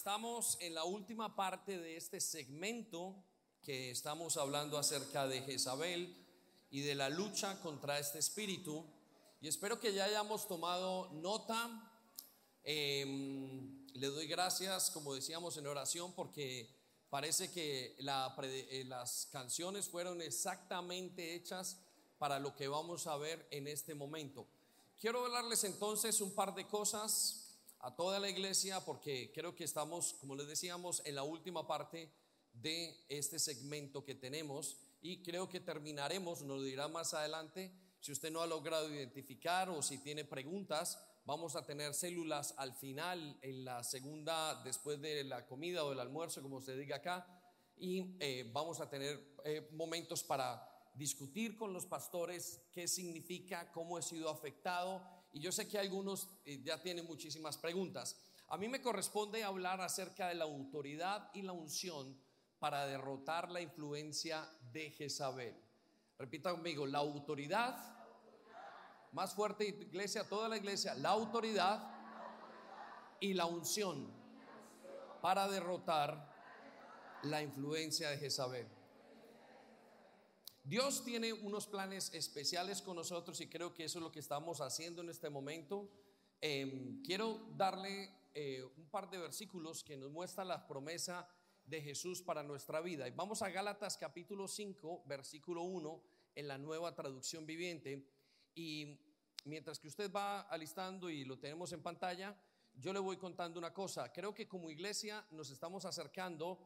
Estamos en la última parte de este segmento que estamos hablando acerca de Jezabel y de la lucha contra este espíritu. Y espero que ya hayamos tomado nota. Em, le doy gracias, como decíamos en oración, porque parece que eh, las canciones fueron exactamente hechas para lo que vamos a ver en este momento. Quiero hablarles entonces un par de cosas a toda la iglesia porque creo que estamos, como les decíamos, en la última parte de este segmento que tenemos y creo que terminaremos, nos lo dirá más adelante, si usted no ha logrado identificar o si tiene preguntas, vamos a tener células al final, en la segunda, después de la comida o el almuerzo, como se diga acá, y eh, vamos a tener eh, momentos para discutir con los pastores qué significa, cómo he sido afectado y yo sé que algunos eh, ya tienen muchísimas preguntas. A mí me corresponde hablar acerca de la autoridad y la unción para derrotar la influencia de Jezabel. Repita conmigo, la autoridad, más fuerte iglesia, toda la iglesia, la autoridad y la unción para derrotar la influencia de Jezabel. Dios tiene unos planes especiales con nosotros y creo que eso es lo que estamos haciendo en este momento. Em, quiero darle eh, un par de versículos que nos muestran la promesa de Jesús para nuestra vida. Y vamos a Gálatas capítulo 5, versículo 1, en la nueva traducción viviente. Y mientras que usted va alistando y lo tenemos en pantalla, yo le voy contando una cosa. Creo que como iglesia nos estamos acercando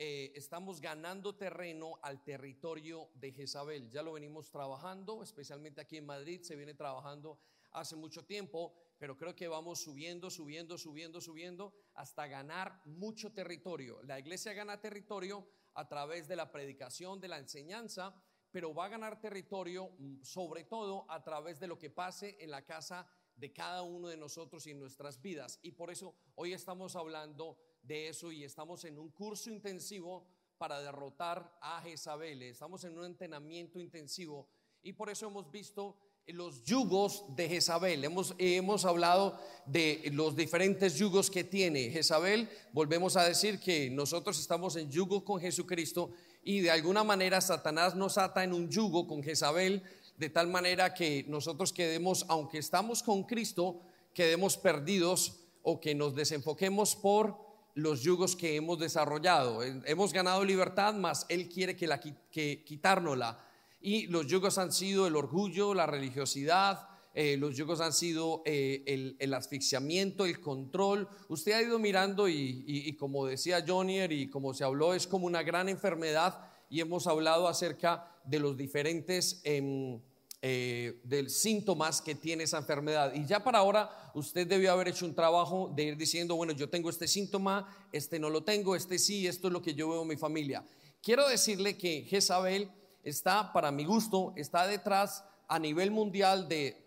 eh, estamos ganando terreno al territorio de Jezabel. Ya lo venimos trabajando, especialmente aquí en Madrid, se viene trabajando hace mucho tiempo, pero creo que vamos subiendo, subiendo, subiendo, subiendo hasta ganar mucho territorio. La iglesia gana territorio a través de la predicación, de la enseñanza, pero va a ganar territorio mm, sobre todo a través de lo que pase en la casa de cada uno de nosotros y en nuestras vidas. Y por eso hoy estamos hablando de eso y estamos en un curso intensivo para derrotar a Jezabel. Estamos en un entrenamiento intensivo y por eso hemos visto los yugos de Jezabel. Hemos, hemos hablado de los diferentes yugos que tiene Jezabel. Volvemos a decir que nosotros estamos en yugo con Jesucristo y de alguna manera Satanás nos ata en un yugo con Jezabel de tal manera que nosotros quedemos, aunque estamos con Cristo, quedemos perdidos o que nos desenfoquemos por los yugos que hemos desarrollado. Hemos ganado libertad, mas Él quiere que, la, quitárnosla. Y los yugos han sido el orgullo, la religiosidad, eh, los yugos han sido eh, el, asfixiamiento, el control. Usted ha ido mirando y, como decía Jonier y como se habló, es como una gran enfermedad y hemos hablado acerca de los diferentes... Em, eh, de síntomas que tiene esa enfermedad. Y ya para ahora usted debió haber hecho un trabajo de ir diciendo, bueno, yo tengo este síntoma, este no lo tengo, este sí, esto es lo que yo veo en mi familia. Quiero decirle que Jezabel está, para mi gusto, está detrás a nivel mundial de,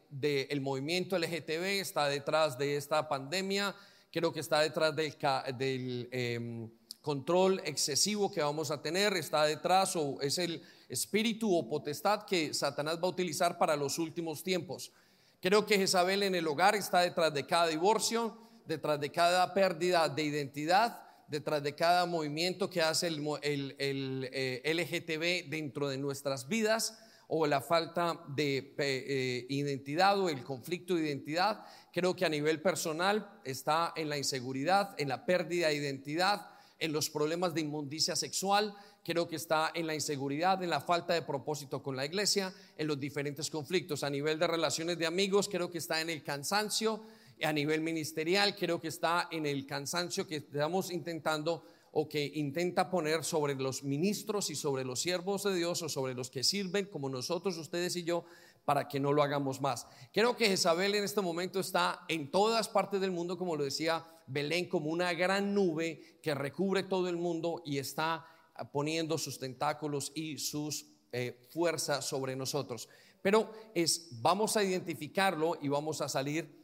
el movimiento LGTB, está detrás de esta pandemia, creo que está detrás del... del em, control excesivo que vamos a tener, está detrás o es el espíritu o potestad que Satanás va a utilizar para los últimos tiempos. Creo que Jezabel en el hogar está detrás de cada divorcio, detrás de cada pérdida de identidad, detrás de cada movimiento que hace el, eh, LGTB dentro de nuestras vidas o la falta de eh, identidad o el conflicto de identidad. Creo que a nivel personal está en la inseguridad, en la pérdida de identidad, en los problemas de inmundicia sexual, creo que está en la inseguridad, en la falta de propósito con la iglesia, en los diferentes conflictos. A nivel de relaciones de amigos, creo que está en el cansancio. A nivel ministerial, creo que está en el cansancio que estamos intentando o que intenta poner sobre los ministros y sobre los siervos de Dios o sobre los que sirven como nosotros, ustedes y yo, para que no lo hagamos más. Creo que Jezabel en este momento está en todas partes del mundo, como lo decía Belén, como una gran nube que recubre todo el mundo y está poniendo sus tentáculos y sus eh, fuerzas sobre nosotros. Pero es, vamos a identificarlo y vamos a salir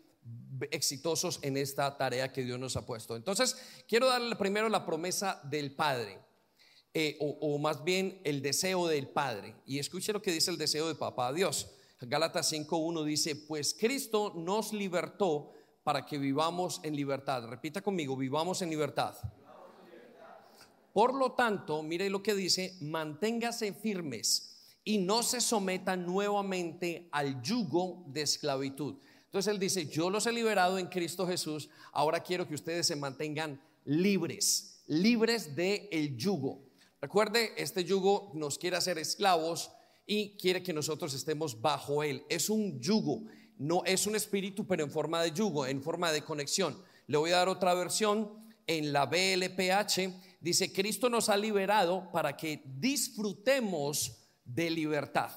exitosos en esta tarea que Dios nos ha puesto. Entonces, quiero darle primero la promesa del Padre, eh, o, o, más bien el deseo del Padre. Y escuche lo que dice el deseo de Papá Dios. Gálatas 5.1 dice, pues Cristo nos libertó para que vivamos en libertad. Repita conmigo, vivamos en libertad. Por lo tanto, mire lo que dice, manténgase firmes y no se sometan nuevamente al yugo de esclavitud. Entonces él dice, yo los he liberado en Cristo Jesús, ahora quiero que ustedes se mantengan libres, libres del el yugo. Recuerde, este yugo nos quiere hacer esclavos y quiere que nosotros estemos bajo él. Es un yugo, no es un espíritu, pero en forma de yugo, en forma de conexión. Le voy a dar otra versión en la BLPH. Dice, Cristo nos ha liberado para que disfrutemos de libertad.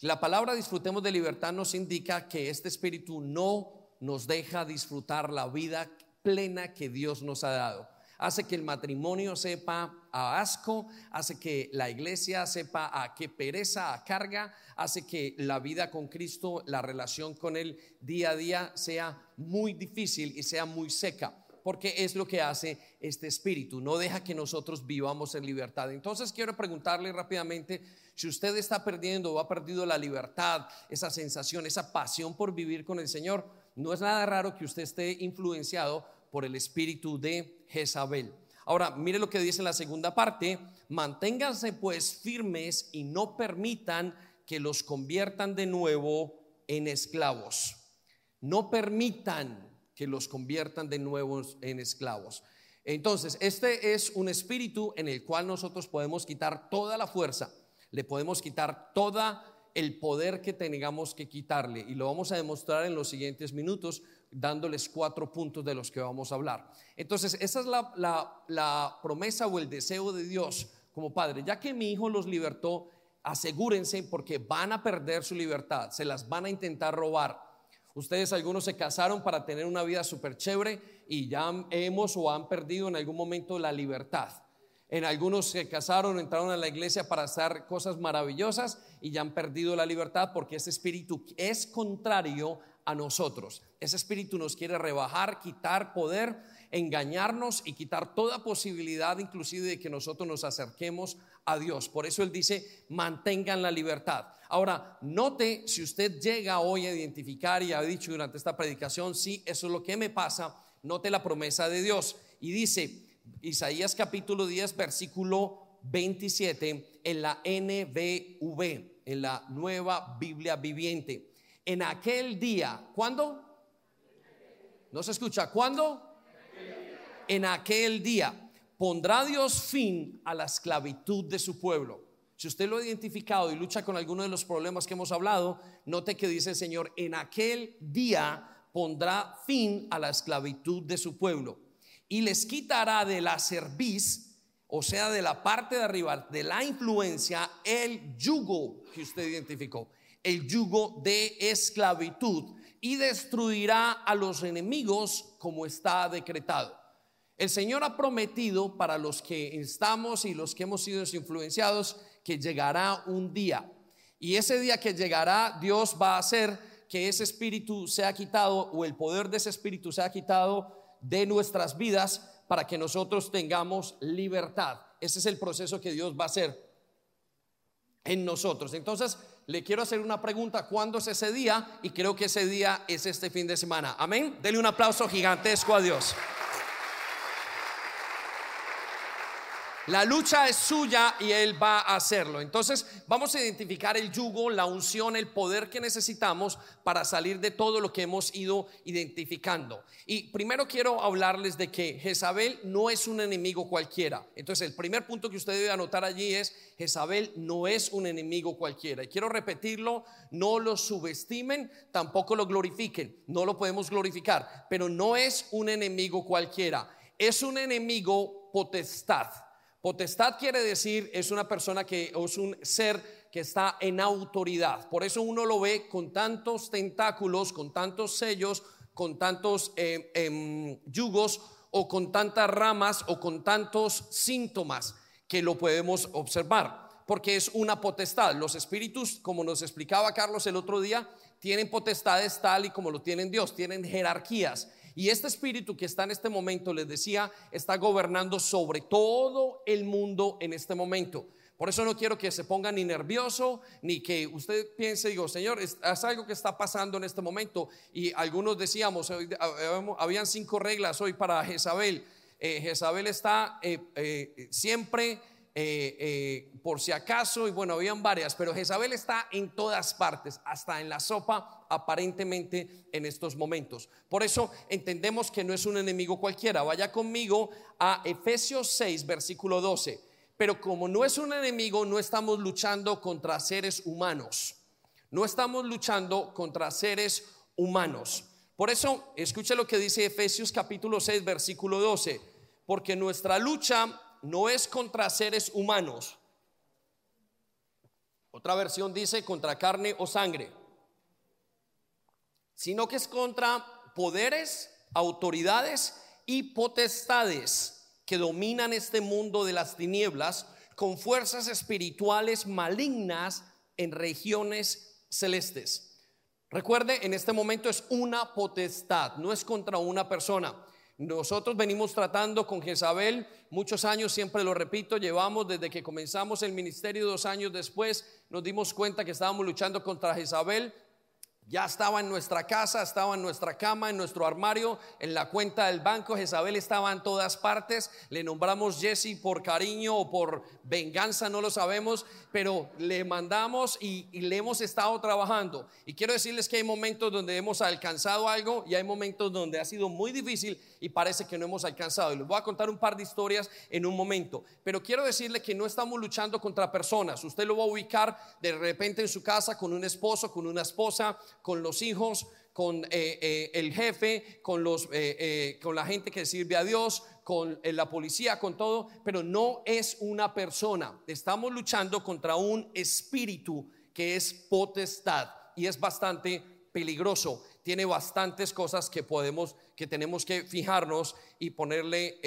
La palabra disfrutemos de libertad nos indica que este espíritu no nos deja disfrutar la vida plena que Dios nos ha dado hace que el matrimonio sepa a asco, hace que la iglesia sepa a qué pereza, a carga, hace que la vida con Cristo, la relación con Él día a día sea muy difícil y sea muy seca. Porque es lo que hace este espíritu, no deja que nosotros vivamos en libertad. Entonces quiero preguntarle rápidamente, si usted está perdiendo o ha perdido la libertad, esa sensación, esa pasión por vivir con el Señor, no es nada raro que usted esté influenciado por el espíritu de Jezabel. Ahora, mire lo que dice en la segunda parte, manténganse pues firmes y no permitan que los conviertan de nuevo en esclavos. No permitan que los conviertan de nuevo en esclavos. Entonces, este es un espíritu en el cual nosotros podemos quitar toda la fuerza, le podemos quitar toda el poder que tengamos que quitarle y lo vamos a demostrar en los siguientes minutos dándoles cuatro puntos de los que vamos a hablar. Entonces, esa es la, promesa o el deseo de Dios como Padre. Ya que mi hijo los libertó, asegúrense porque van a perder su libertad, se las van a intentar robar. Ustedes algunos se casaron para tener una vida súper chévere y ya hemos o han perdido en algún momento la libertad. En algunos se casaron, entraron a la iglesia para hacer cosas maravillosas y ya han perdido la libertad porque ese espíritu es contrario a nosotros. Ese espíritu nos quiere rebajar, quitar poder, engañarnos y quitar toda posibilidad inclusive de que nosotros nos acerquemos a Dios. Por eso Él dice, mantengan la libertad. Ahora, note si usted llega hoy a identificar y ha dicho durante esta predicación, sí, eso es lo que me pasa, note la promesa de Dios. Y dice, Isaías capítulo 10, versículo 27, en la NBV, en la nueva Biblia viviente en aquel día. ¿Cuándo? ¿No se escucha? ¿Cuándo? En aquel día pondrá Dios fin a la esclavitud de su pueblo. Si usted lo ha identificado y lucha con alguno de los problemas que hemos hablado, note que dice el Señor, en aquel día pondrá fin a la esclavitud de su pueblo y les quitará de la cerviz, o sea, de la parte de arriba, de la influencia, el yugo que usted identificó el yugo de esclavitud y destruirá a los enemigos como está decretado. El Señor ha prometido para los que estamos y los que hemos sido influenciados que llegará un día. Y ese día que llegará, Dios va a hacer que ese espíritu sea quitado o el poder de ese espíritu sea quitado de nuestras vidas para que nosotros tengamos libertad. Ese es el proceso que Dios va a hacer en nosotros. Entonces, le quiero hacer una pregunta, ¿cuándo es ese día? Y creo que ese día es este fin de semana. Amén. Dele un aplauso gigantesco a Dios. La lucha es suya y Él va a hacerlo. Entonces vamos a identificar el yugo, la unción, el poder que necesitamos para salir de todo lo que hemos ido identificando. Y primero quiero hablarles de que Jezabel no es un enemigo cualquiera. Entonces el primer punto que usted debe anotar allí es, Jezabel no es un enemigo cualquiera. Y quiero repetirlo, no lo subestimen, tampoco lo glorifiquen. No lo podemos glorificar, pero no es un enemigo cualquiera. Es un enemigo potestad. Potestad quiere decir es una persona que es un ser que está en autoridad. Por eso uno lo ve con tantos tentáculos, con tantos sellos, con tantos eh, em, yugos o con tantas ramas o con tantos síntomas que lo podemos observar. Porque es una potestad. Los espíritus, como nos explicaba Carlos el otro día, tienen potestades tal y como lo tienen Dios, tienen jerarquías. Y este espíritu que está en este momento, les decía, está gobernando sobre todo el mundo en este momento. Por eso no quiero que se ponga ni nervioso, ni que usted piense, digo, Señor, es, algo que está pasando en este momento. Y algunos decíamos, habían cinco reglas hoy para Jezabel. Eh, Jezabel está eh, eh, siempre por si acaso, y bueno, habían varias, pero Jezabel está en todas partes, hasta en la sopa, aparentemente en estos momentos. Por eso entendemos que no es un enemigo cualquiera. Vaya conmigo a Efesios 6, versículo 12. Pero como no es un enemigo, no estamos luchando contra seres humanos. No estamos luchando contra seres humanos. Por eso, escuche lo que dice Efesios capítulo 6, versículo 12. Porque nuestra lucha no es contra seres humanos. Otra versión dice contra carne o sangre. Sino que es contra poderes, autoridades y potestades que dominan este mundo de las tinieblas con fuerzas espirituales malignas en regiones celestes. Recuerde, en este momento es una potestad, no es contra una persona. Nosotros venimos tratando con Jezabel muchos años, siempre lo repito, llevamos desde que comenzamos el ministerio dos años después, nos dimos cuenta que estábamos luchando contra Jezabel, ya estaba en nuestra casa, estaba en nuestra cama, en nuestro armario, en la cuenta del banco. Jezabel estaba en todas partes. Le nombramos Jesse por cariño o por venganza, no lo sabemos, pero le mandamos y, le hemos estado trabajando. Y quiero decirles que hay momentos donde hemos alcanzado algo y hay momentos donde ha sido muy difícil y parece que no hemos alcanzado. Y les voy a contar un par de historias en un momento. Pero quiero decirle que no estamos luchando contra personas. Usted lo va a ubicar de repente en su casa con un esposo, con una esposa con los hijos, con eh, eh, el jefe, con, los, eh, con la gente que sirve a Dios, con la policía, con todo, pero no es una persona. Estamos luchando contra un espíritu que es potestad y es bastante peligroso. Tiene bastantes cosas que podemos, que tenemos que fijarnos y ponerle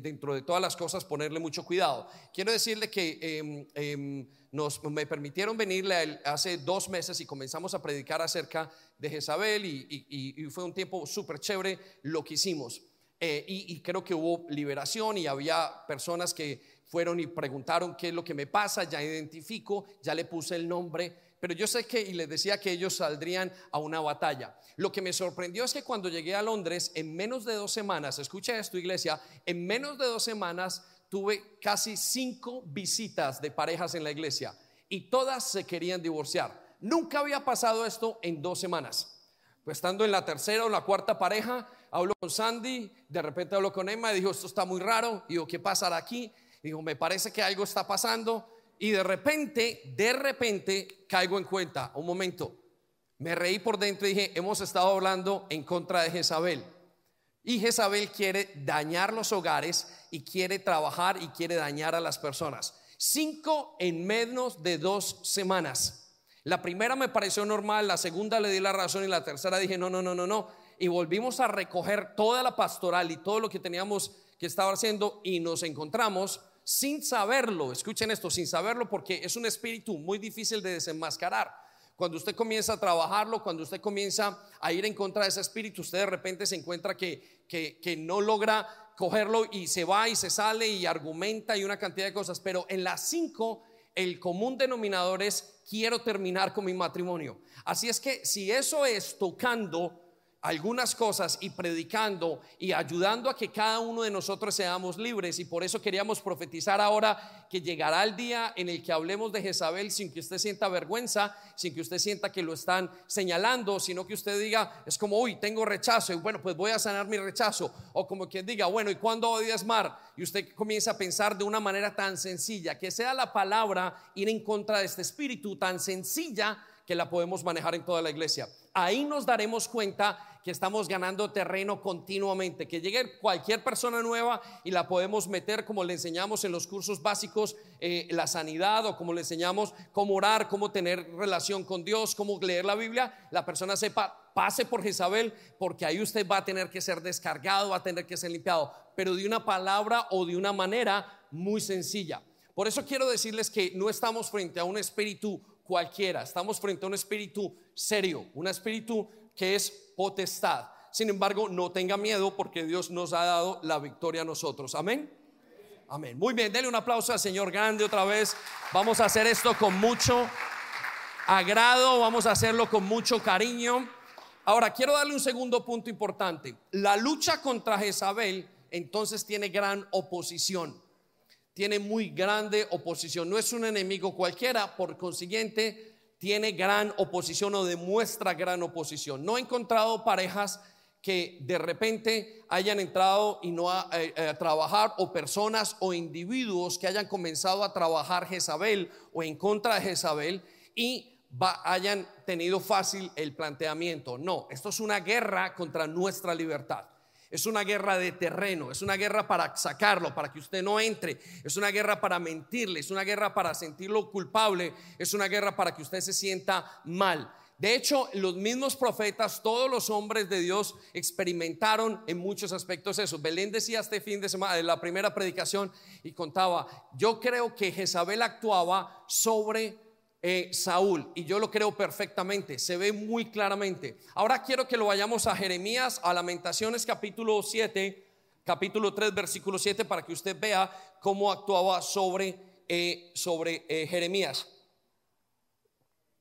dentro de todas las cosas, ponerle mucho cuidado. Quiero decirle que em, nos, me permitieron venirle hace dos meses y comenzamos a predicar acerca de Jezabel y, fue un tiempo súper chévere lo que hicimos. Eh, y, creo que hubo liberación y había personas que fueron y preguntaron qué es lo que me pasa, ya identifico, ya le puse el nombre, pero yo sé que, y les decía que ellos saldrían a una batalla. Lo que me sorprendió es que cuando llegué a Londres, en menos de dos semanas, escucha esto iglesia, en menos de dos semanas tuve casi cinco visitas de parejas en la iglesia y todas se querían divorciar. Nunca había pasado esto en dos semanas. Pues estando en la tercera o la cuarta pareja, hablo con Sandy, de repente hablo con Emma y dijo, esto está muy raro. Y digo, ¿qué pasará aquí? Digo, me parece que algo está pasando. Y de repente, de repente, caigo en cuenta, un momento, me reí por dentro y dije, hemos estado hablando en contra de Jezabel. Y Jezabel quiere dañar los hogares y quiere trabajar y quiere dañar a las personas. Cinco en menos de dos semanas. La primera me pareció normal, la segunda le di la razón y la tercera dije, no, no, no, no, no. Y volvimos a recoger toda la pastoral y todo lo que teníamos que estar haciendo y nos encontramos sin saberlo. Escuchen esto, sin saberlo porque es un espíritu muy difícil de desenmascarar. Cuando usted comienza a trabajarlo, cuando usted comienza a ir en contra de ese espíritu, usted de repente se encuentra que, que, no logra cogerlo y se va y se sale y argumenta y una cantidad de cosas. Pero en las cinco, el común denominador es quiero terminar con mi matrimonio. Así es que si eso es tocando algunas cosas y predicando y ayudando a que cada uno de nosotros seamos libres. Y por eso queríamos profetizar ahora que llegará el día en el que hablemos de Jezabel sin que usted sienta vergüenza, sin que usted sienta que lo están señalando, sino que usted diga, es como, uy, tengo rechazo y bueno, pues voy a sanar mi rechazo. O como quien diga, bueno, ¿y cuándo voy a diezmar? Y usted comienza a pensar de una manera tan sencilla, que sea la palabra ir en contra de este espíritu tan sencilla que la podemos manejar en toda la iglesia. Ahí nos daremos cuenta que estamos ganando terreno continuamente, que llegue cualquier persona nueva y la podemos meter como le enseñamos en los cursos básicos, eh, la sanidad o como le enseñamos cómo orar, cómo tener relación con Dios, cómo leer la Biblia, la persona sepa, pase por Jezabel, porque ahí usted va a tener que ser descargado, va a tener que ser limpiado, pero de una palabra o de una manera muy sencilla. Por eso quiero decirles que no estamos frente a un espíritu cualquiera, estamos frente a un espíritu serio, un espíritu que es potestad. Sin embargo, no tenga miedo porque Dios nos ha dado la victoria a nosotros. Amén. Amén. Muy bien, denle un aplauso al Señor grande otra vez. Vamos a hacer esto con mucho agrado, vamos a hacerlo con mucho cariño. Ahora, quiero darle un segundo punto importante. La lucha contra Jezabel entonces tiene gran oposición. Tiene muy grande oposición. No es un enemigo cualquiera, por consiguiente, tiene gran oposición o demuestra gran oposición. No he encontrado parejas que de repente hayan entrado y no a, eh, eh, trabajar o personas o individuos que hayan comenzado a trabajar Jezabel o en contra de Jezabel y hayan tenido fácil el planteamiento. No, esto es una guerra contra nuestra libertad. Es una guerra de terreno, es una guerra para sacarlo, para que usted no entre, es una guerra para mentirle, es una guerra para sentirlo culpable, es una guerra para que usted se sienta mal. De hecho, los mismos profetas, todos los hombres de Dios experimentaron en muchos aspectos eso. Belén decía este fin de semana, en la primera predicación, y contaba, yo creo que Jezabel actuaba sobre eh, Saúl, y yo lo creo perfectamente, se ve muy claramente. Ahora quiero que lo vayamos a Jeremías, a Lamentaciones capítulo 7, capítulo 3, versículo 7, para que usted vea cómo actuaba sobre, eh, sobre eh, Jeremías.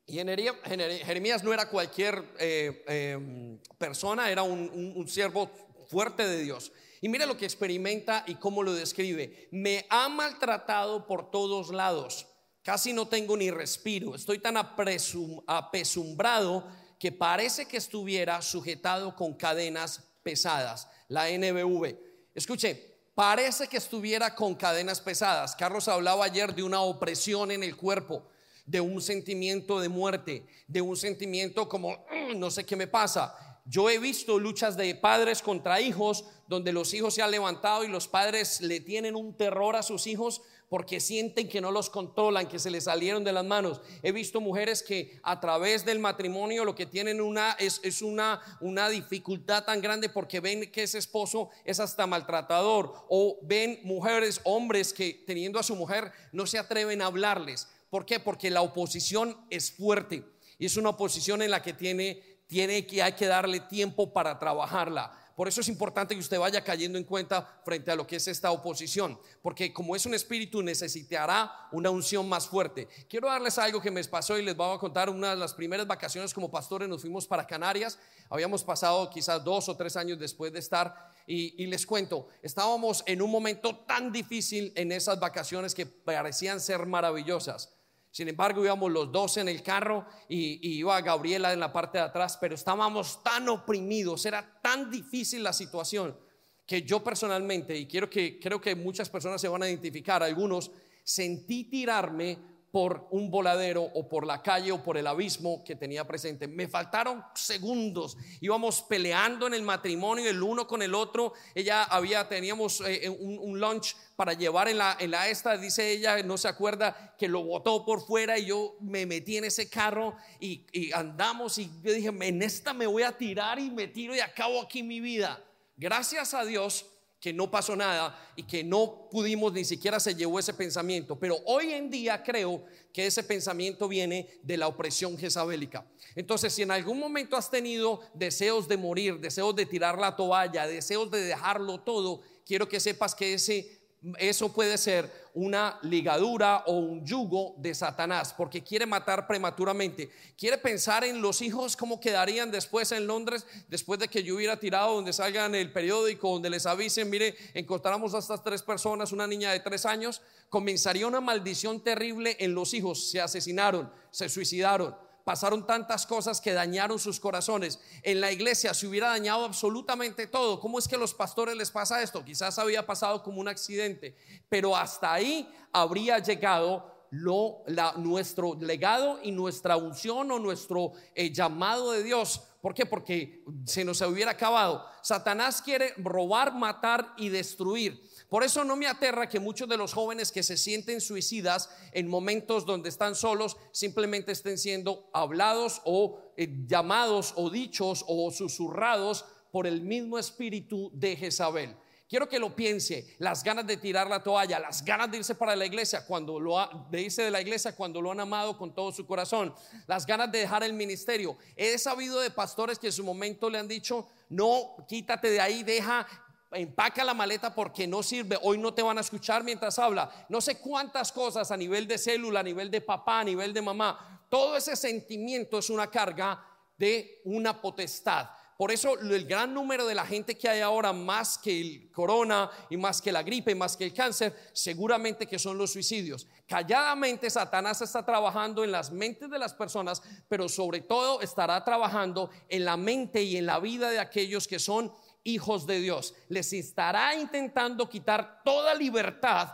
Y Jeremías no era cualquier em, persona, era un, siervo fuerte de Dios. Y mire lo que experimenta y cómo lo describe. Me ha maltratado por todos lados. Casi no tengo ni respiro. Estoy tan apesumbrado que parece que estuviera sujetado con cadenas pesadas. La NBV. Escuche, parece que estuviera con cadenas pesadas. Carlos hablaba ayer de una opresión en el cuerpo de un sentimiento de muerte, de un sentimiento como, mm, no sé qué me pasa. Yo he visto luchas de padres contra hijos donde los hijos se han levantado y los padres le tienen un terror a sus hijos porque sienten que no los controlan, que se les salieron de las manos. He visto mujeres que a través del matrimonio lo que tienen una, es, es una, una dificultad tan grande porque ven que ese esposo es hasta maltratador o ven mujeres, hombres que teniendo a su mujer no se atreven a hablarles ¿Por qué? Porque la oposición es fuerte y es una oposición en la que tiene, tiene que hay que darle tiempo para trabajarla. Por eso es importante que usted vaya cayendo en cuenta frente a lo que es esta oposición, porque como es un espíritu necesitará una unción más fuerte. Quiero darles algo que me pasó y les voy a contar una de las primeras vacaciones como pastores nos fuimos para Canarias. Habíamos pasado quizás dos o tres años después de estar y, y les cuento, estábamos en un momento tan difícil en esas vacaciones que parecían ser maravillosas. Sin embargo, íbamos los dos en el carro y, iba Gabriela en la parte de atrás, pero estábamos tan oprimidos, era tan difícil la situación que yo personalmente, y quiero que creo que muchas personas se van a identificar, algunos, sentí tirarme por un voladero o por la calle o por el abismo que tenía presente. Me faltaron segundos. Íbamos peleando en el matrimonio el uno con el otro. Ella había, teníamos eh, un, lunch para llevar en la, en la esta, dice ella, no se acuerda, que lo botó por fuera y yo me metí en ese carro y, y andamos y yo dije, en esta me voy a tirar y me tiro y acabo aquí mi vida. Gracias a Dios que no pasó nada y que no pudimos ni siquiera se llevó ese pensamiento. Pero hoy en día creo que ese pensamiento viene de la opresión jezabélica. Entonces, si en algún momento has tenido deseos de morir, deseos de tirar la toalla, deseos de dejarlo todo, quiero que sepas que ese eso puede ser una ligadura o un yugo de Satanás, porque quiere matar prematuramente. Quiere pensar en los hijos, cómo quedarían después en Londres, después de que yo hubiera tirado, donde salgan el periódico, donde les avisen, mire, encontramos a estas tres personas, una niña de tres años, comenzaría una maldición terrible en los hijos, se asesinaron, se suicidaron pasaron tantas cosas que dañaron sus corazones. En la iglesia se hubiera dañado absolutamente todo. ¿Cómo es que a los pastores les pasa esto? Quizás había pasado como un accidente, pero hasta ahí habría llegado lo, nuestro legado y nuestra unción o nuestro eh, llamado de Dios. ¿Por qué? Porque se nos hubiera acabado. Satanás quiere robar, matar y destruir. Por eso no me aterra que muchos de los jóvenes que se sienten suicidas en momentos donde están solos simplemente estén siendo hablados o eh, llamados o dichos o susurrados por el mismo espíritu de Jezabel. Quiero que lo piense, las ganas de tirar la toalla, las ganas de irse para la iglesia cuando lo ha, de irse de la iglesia cuando lo han amado con todo su corazón, las ganas de dejar el ministerio. He sabido de pastores que en su momento le han dicho, no, quítate de ahí, deja empaca la maleta porque no sirve, hoy no te van a escuchar mientras habla. No sé cuántas cosas a nivel de célula, a nivel de papá, a nivel de mamá. Todo ese sentimiento es una carga de una potestad. Por eso el gran número de la gente que hay ahora, más que el corona y más que la gripe, más que el cáncer, seguramente que son los suicidios. Calladamente Satanás está trabajando en las mentes de las personas, pero sobre todo estará trabajando en la mente y en la vida de aquellos que son hijos de Dios. Les estará intentando quitar toda libertad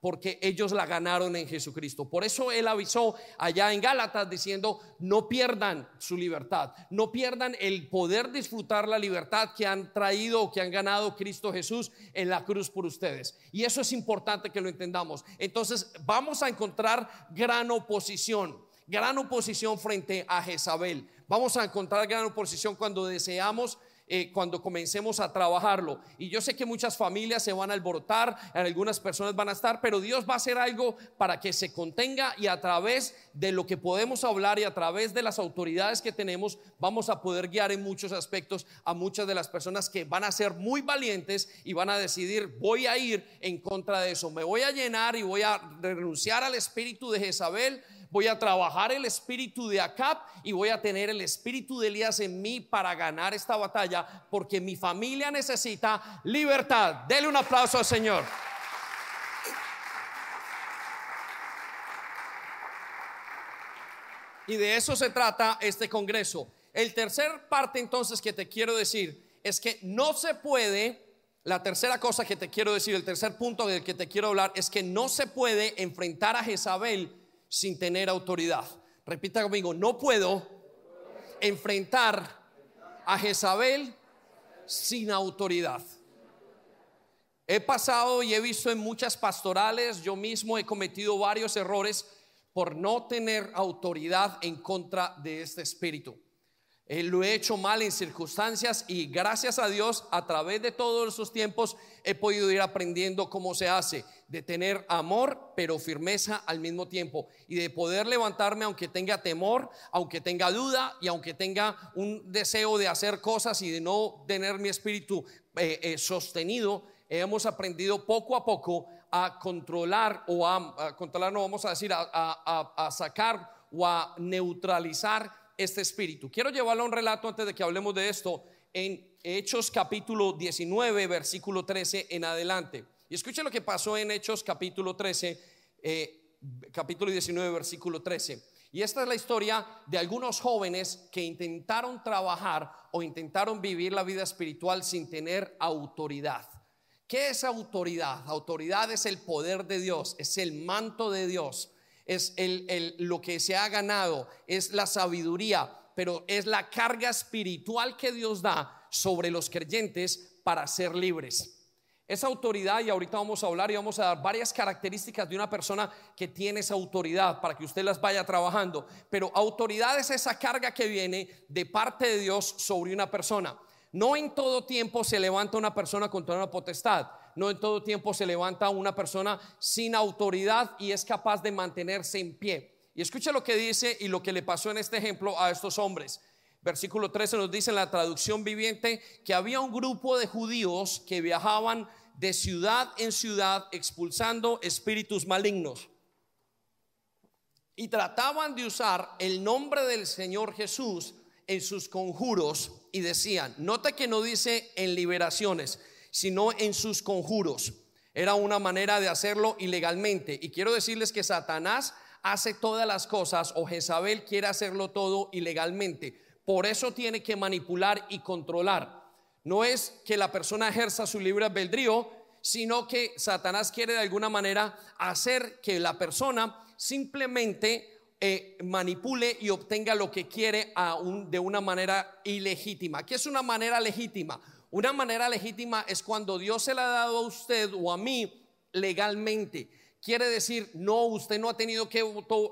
porque ellos la ganaron en Jesucristo. Por eso él avisó allá en Gálatas diciendo, no pierdan su libertad, no pierdan el poder disfrutar la libertad que han traído o que han ganado Cristo Jesús en la cruz por ustedes. Y eso es importante que lo entendamos. Entonces vamos a encontrar gran oposición, gran oposición frente a Jezabel. Vamos a encontrar gran oposición cuando deseamos eh, cuando comencemos a trabajarlo. Y yo sé que muchas familias se van a alborotar, algunas personas van a estar, pero Dios va a hacer algo para que se contenga y a través de lo que podemos hablar y a través de las autoridades que tenemos, vamos a poder guiar en muchos aspectos a muchas de las personas que van a ser muy valientes y van a decidir, voy a ir en contra de eso, me voy a llenar y voy a renunciar al espíritu de Jezabel voy a trabajar el espíritu de Acab y voy a tener el espíritu de Elías en mí para ganar esta batalla, porque mi familia necesita libertad. Dele un aplauso al Señor. Y de eso se trata este Congreso. El tercer parte entonces que te quiero decir es que no se puede, la tercera cosa que te quiero decir, el tercer punto del que te quiero hablar es que no se puede enfrentar a Jezabel sin tener autoridad. Repita conmigo, no puedo enfrentar a Jezabel sin autoridad. He pasado y he visto en muchas pastorales, yo mismo he cometido varios errores por no tener autoridad en contra de este espíritu. Eh, lo he hecho mal en circunstancias y gracias a Dios a través de todos esos tiempos he podido ir aprendiendo cómo se hace, de tener amor pero firmeza al mismo tiempo y de poder levantarme aunque tenga temor, aunque tenga duda y aunque tenga un deseo de hacer cosas y de no tener mi espíritu eh, eh, sostenido, hemos aprendido poco a poco a controlar o a, controlar, no vamos a decir, a sacar o a neutralizar este espíritu. Quiero llevarlo a un relato antes de que hablemos de esto en Hechos capítulo 19, versículo 13 en adelante. Y escuche lo que pasó en Hechos capítulo 13, eh, capítulo 19, versículo 13. Y esta es la historia de algunos jóvenes que intentaron trabajar o intentaron vivir la vida espiritual sin tener autoridad. ¿Qué es autoridad? Autoridad es el poder de Dios, es el manto de Dios es el, lo que se ha ganado, es la sabiduría, pero es la carga espiritual que Dios da sobre los creyentes para ser libres. Esa autoridad, y ahorita vamos a hablar y vamos a dar varias características de una persona que tiene esa autoridad para que usted las vaya trabajando. Pero autoridad es esa carga que viene de parte de Dios sobre una persona. No en todo tiempo se levanta una persona con toda una potestad no en todo tiempo se levanta una persona sin autoridad y es capaz de mantenerse en pie. Y escucha lo que dice y lo que le pasó en este ejemplo a estos hombres. Versículo 13 nos dice en la traducción viviente que había un grupo de judíos que viajaban de ciudad en ciudad expulsando espíritus malignos. Y trataban de usar el nombre del Señor Jesús en sus conjuros y decían, nota que no dice en liberaciones, sino en sus conjuros. Era una manera de hacerlo ilegalmente. Y quiero decirles que Satanás hace todas las cosas o Jezabel quiere hacerlo todo ilegalmente. Por eso tiene que manipular y controlar. No es que la persona ejerza su libre albedrío, sino que Satanás quiere de alguna manera hacer que la persona simplemente eh, manipule y obtenga lo que quiere de una manera ilegítima. ¿Qué es una manera legítima? Una manera legítima es cuando Dios se la ha dado a usted o a mí legalmente. Quiere decir, no, usted no ha tenido que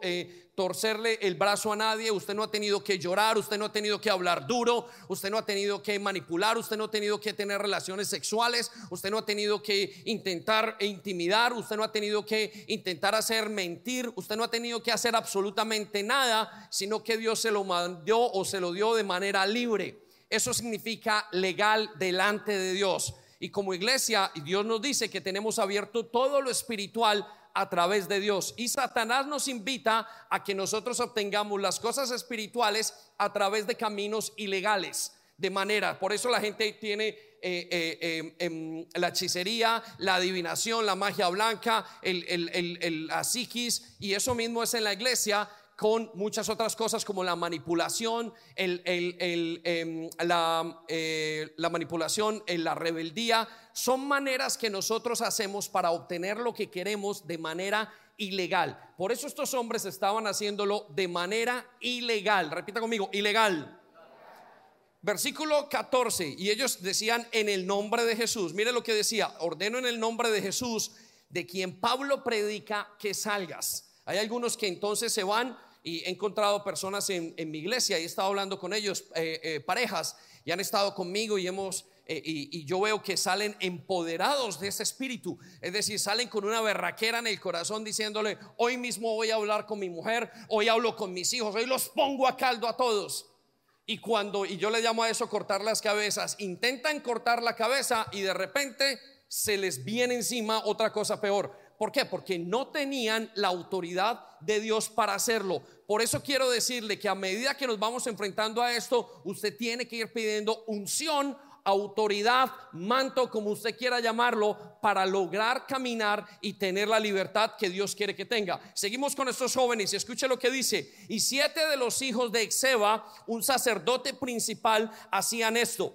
eh, torcerle el brazo a nadie, usted no ha tenido que llorar, usted no ha tenido que hablar duro, usted no ha tenido que manipular, usted no ha tenido que tener relaciones sexuales, usted no ha tenido que intentar intimidar, usted no ha tenido que intentar hacer mentir, usted no ha tenido que hacer absolutamente nada, sino que Dios se lo mandó o se lo dio de manera libre. Eso significa legal delante de Dios. Y como iglesia, Dios nos dice que tenemos abierto todo lo espiritual a través de Dios. Y Satanás nos invita a que nosotros obtengamos las cosas espirituales a través de caminos ilegales. De manera, por eso la gente tiene eh, eh, em, em, la hechicería, la adivinación, la magia blanca, el, el, la psiquis, y eso mismo es en la iglesia con muchas otras cosas como la manipulación, em, la, eh, la, manipulación, la rebeldía, son maneras que nosotros hacemos para obtener lo que queremos de manera ilegal. Por eso estos hombres estaban haciéndolo de manera ilegal. Repita conmigo, ilegal. Versículo 14, y ellos decían en el nombre de Jesús. Mire lo que decía, ordeno en el nombre de Jesús, de quien Pablo predica que salgas. Hay algunos que entonces se van y he encontrado personas en, mi iglesia y he estado hablando con ellos, eh, eh, parejas, y han estado conmigo y hemos... Eh, y, yo veo que salen empoderados de ese espíritu, es decir, salen con una berraquera en el corazón diciéndole, hoy mismo voy a hablar con mi mujer, hoy hablo con mis hijos, hoy los pongo a caldo a todos. Y cuando, y yo le llamo a eso cortar las cabezas, intentan cortar la cabeza y de repente se les viene encima otra cosa peor. ¿Por qué? Porque no tenían la autoridad de Dios para hacerlo. Por eso quiero decirle que a medida que nos vamos enfrentando a esto, usted tiene que ir pidiendo unción, autoridad, manto, como usted quiera llamarlo, para lograr caminar y tener la libertad que Dios quiere que tenga. Seguimos con estos jóvenes y escuche lo que dice. Y siete de los hijos de Exeba, un sacerdote principal, hacían esto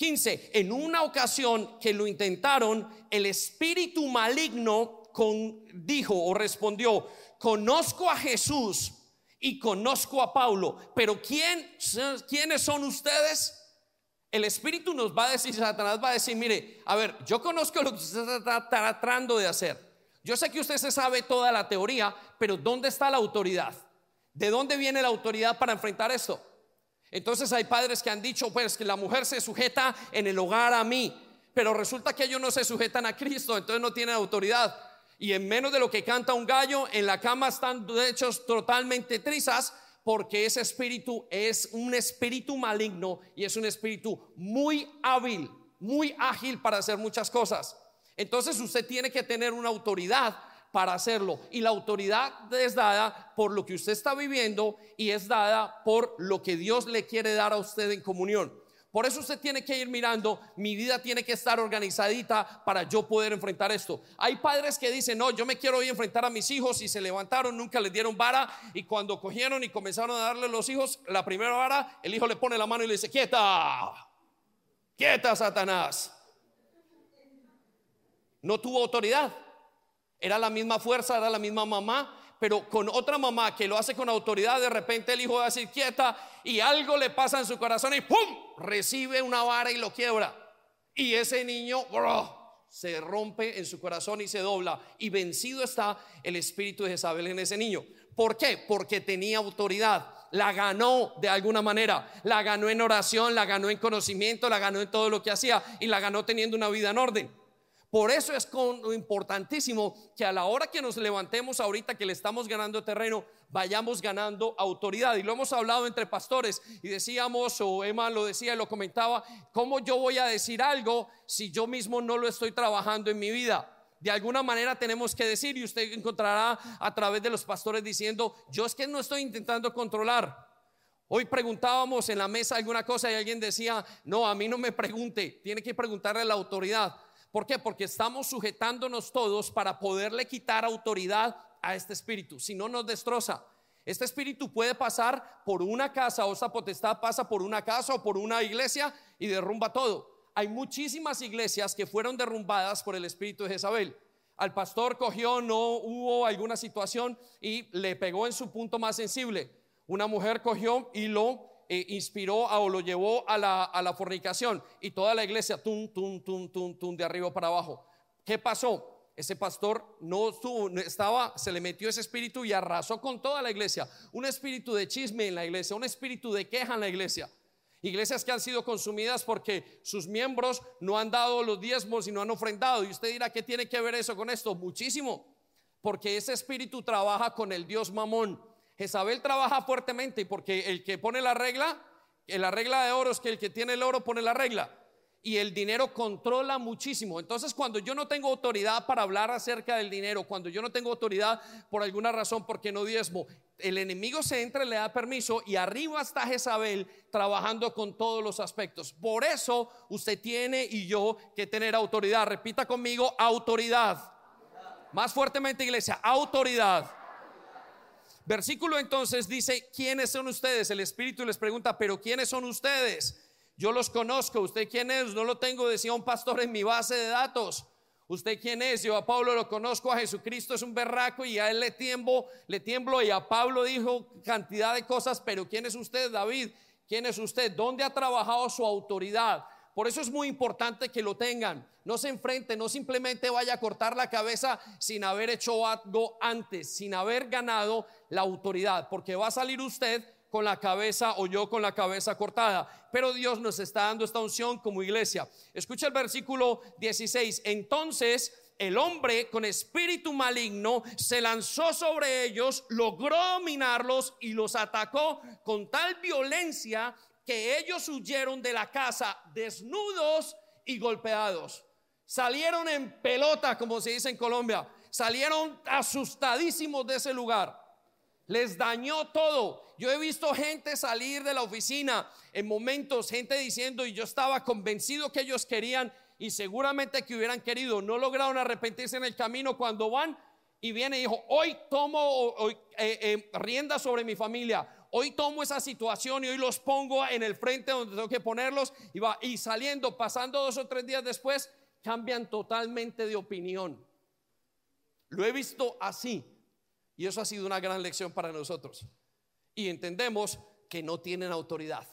15. En una ocasión que lo intentaron, el espíritu maligno con, dijo o respondió, conozco a Jesús y conozco a Pablo, pero ¿quién, ¿quiénes son ustedes? El espíritu nos va a decir, Satanás va a decir, mire, a ver, yo conozco lo que usted está tratando de hacer. Yo sé que usted se sabe toda la teoría, pero ¿dónde está la autoridad? ¿De dónde viene la autoridad para enfrentar esto? Entonces hay padres que han dicho, pues que la mujer se sujeta en el hogar a mí, pero resulta que ellos no se sujetan a Cristo, entonces no tienen autoridad. Y en menos de lo que canta un gallo, en la cama están hechos totalmente trizas, porque ese espíritu es un espíritu maligno y es un espíritu muy hábil, muy ágil para hacer muchas cosas. Entonces usted tiene que tener una autoridad para hacerlo. Y la autoridad es dada por lo que usted está viviendo y es dada por lo que Dios le quiere dar a usted en comunión. Por eso usted tiene que ir mirando, mi vida tiene que estar organizadita para yo poder enfrentar esto. Hay padres que dicen, no, yo me quiero ir a enfrentar a mis hijos y se levantaron, nunca les dieron vara y cuando cogieron y comenzaron a darle los hijos, la primera vara, el hijo le pone la mano y le dice, quieta, quieta Satanás. No tuvo autoridad. Era la misma fuerza, era la misma mamá, pero con otra mamá que lo hace con autoridad, de repente el hijo va a decir quieta y algo le pasa en su corazón y ¡pum! recibe una vara y lo quiebra. Y ese niño se rompe en su corazón y se dobla. Y vencido está el espíritu de Jezabel en ese niño. ¿Por qué? Porque tenía autoridad. La ganó de alguna manera. La ganó en oración, la ganó en conocimiento, la ganó en todo lo que hacía y la ganó teniendo una vida en orden. Por eso es importantísimo que a la hora que nos levantemos ahorita que le estamos ganando terreno, vayamos ganando autoridad. Y lo hemos hablado entre pastores y decíamos, o Emma lo decía y lo comentaba, ¿cómo yo voy a decir algo si yo mismo no lo estoy trabajando en mi vida? De alguna manera tenemos que decir y usted encontrará a través de los pastores diciendo, yo es que no estoy intentando controlar. Hoy preguntábamos en la mesa alguna cosa y alguien decía, no, a mí no me pregunte, tiene que preguntarle a la autoridad. ¿Por qué? Porque estamos sujetándonos todos para poderle quitar autoridad a este espíritu, si no nos destroza. Este espíritu puede pasar por una casa o esta potestad pasa por una casa o por una iglesia y derrumba todo. Hay muchísimas iglesias que fueron derrumbadas por el espíritu de Jezabel. Al pastor cogió, no hubo alguna situación y le pegó en su punto más sensible. Una mujer cogió y lo eh, inspiró o lo llevó a la, a la fornicación y toda la iglesia, tum, tum, tum, tum, tum, de arriba para abajo. ¿Qué pasó? Ese pastor no estuvo, estaba, se le metió ese espíritu y arrasó con toda la iglesia. Un espíritu de chisme en la iglesia, un espíritu de queja en la iglesia. Iglesias que han sido consumidas porque sus miembros no han dado los diezmos y no han ofrendado. Y usted dirá, ¿qué tiene que ver eso con esto? Muchísimo. Porque ese espíritu trabaja con el Dios Mamón. Jezabel trabaja fuertemente porque el que pone la regla, la regla de oro es que el que tiene el oro pone la regla. y el dinero controla muchísimo. Entonces, cuando yo no tengo autoridad para hablar acerca del dinero, cuando yo no tengo autoridad por alguna razón porque no diezmo, el enemigo se entra, le da permiso y arriba está Jezabel trabajando con todos los aspectos. Por eso usted tiene y yo que tener autoridad. Repita conmigo, autoridad. Más fuertemente, iglesia, autoridad. Versículo entonces dice, ¿quiénes son ustedes? El Espíritu les pregunta, pero ¿quiénes son ustedes? Yo los conozco. ¿Usted quién es? No lo tengo, decía un pastor en mi base de datos. ¿Usted quién es? Yo a Pablo lo conozco, a Jesucristo es un berraco y a él le tiemblo, le tiemblo y a Pablo dijo cantidad de cosas, pero ¿quién es usted, David? ¿Quién es usted? ¿Dónde ha trabajado su autoridad? Por eso es muy importante que lo tengan. No se enfrente, no simplemente vaya a cortar la cabeza sin haber hecho algo antes, sin haber ganado la autoridad, porque va a salir usted con la cabeza o yo con la cabeza cortada. Pero Dios nos está dando esta unción como iglesia. Escucha el versículo 16. Entonces el hombre con espíritu maligno se lanzó sobre ellos, logró dominarlos y los atacó con tal violencia que ellos huyeron de la casa desnudos y golpeados. Salieron en pelota, como se dice en Colombia. Salieron asustadísimos de ese lugar. Les dañó todo. Yo he visto gente salir de la oficina en momentos, gente diciendo, y yo estaba convencido que ellos querían, y seguramente que hubieran querido, no lograron arrepentirse en el camino cuando van y viene y dijo, hoy tomo eh, eh, rienda sobre mi familia, hoy tomo esa situación y hoy los pongo en el frente donde tengo que ponerlos y va y saliendo, pasando dos o tres días después, cambian totalmente de opinión. Lo he visto así y eso ha sido una gran lección para nosotros y entendemos que no tienen autoridad.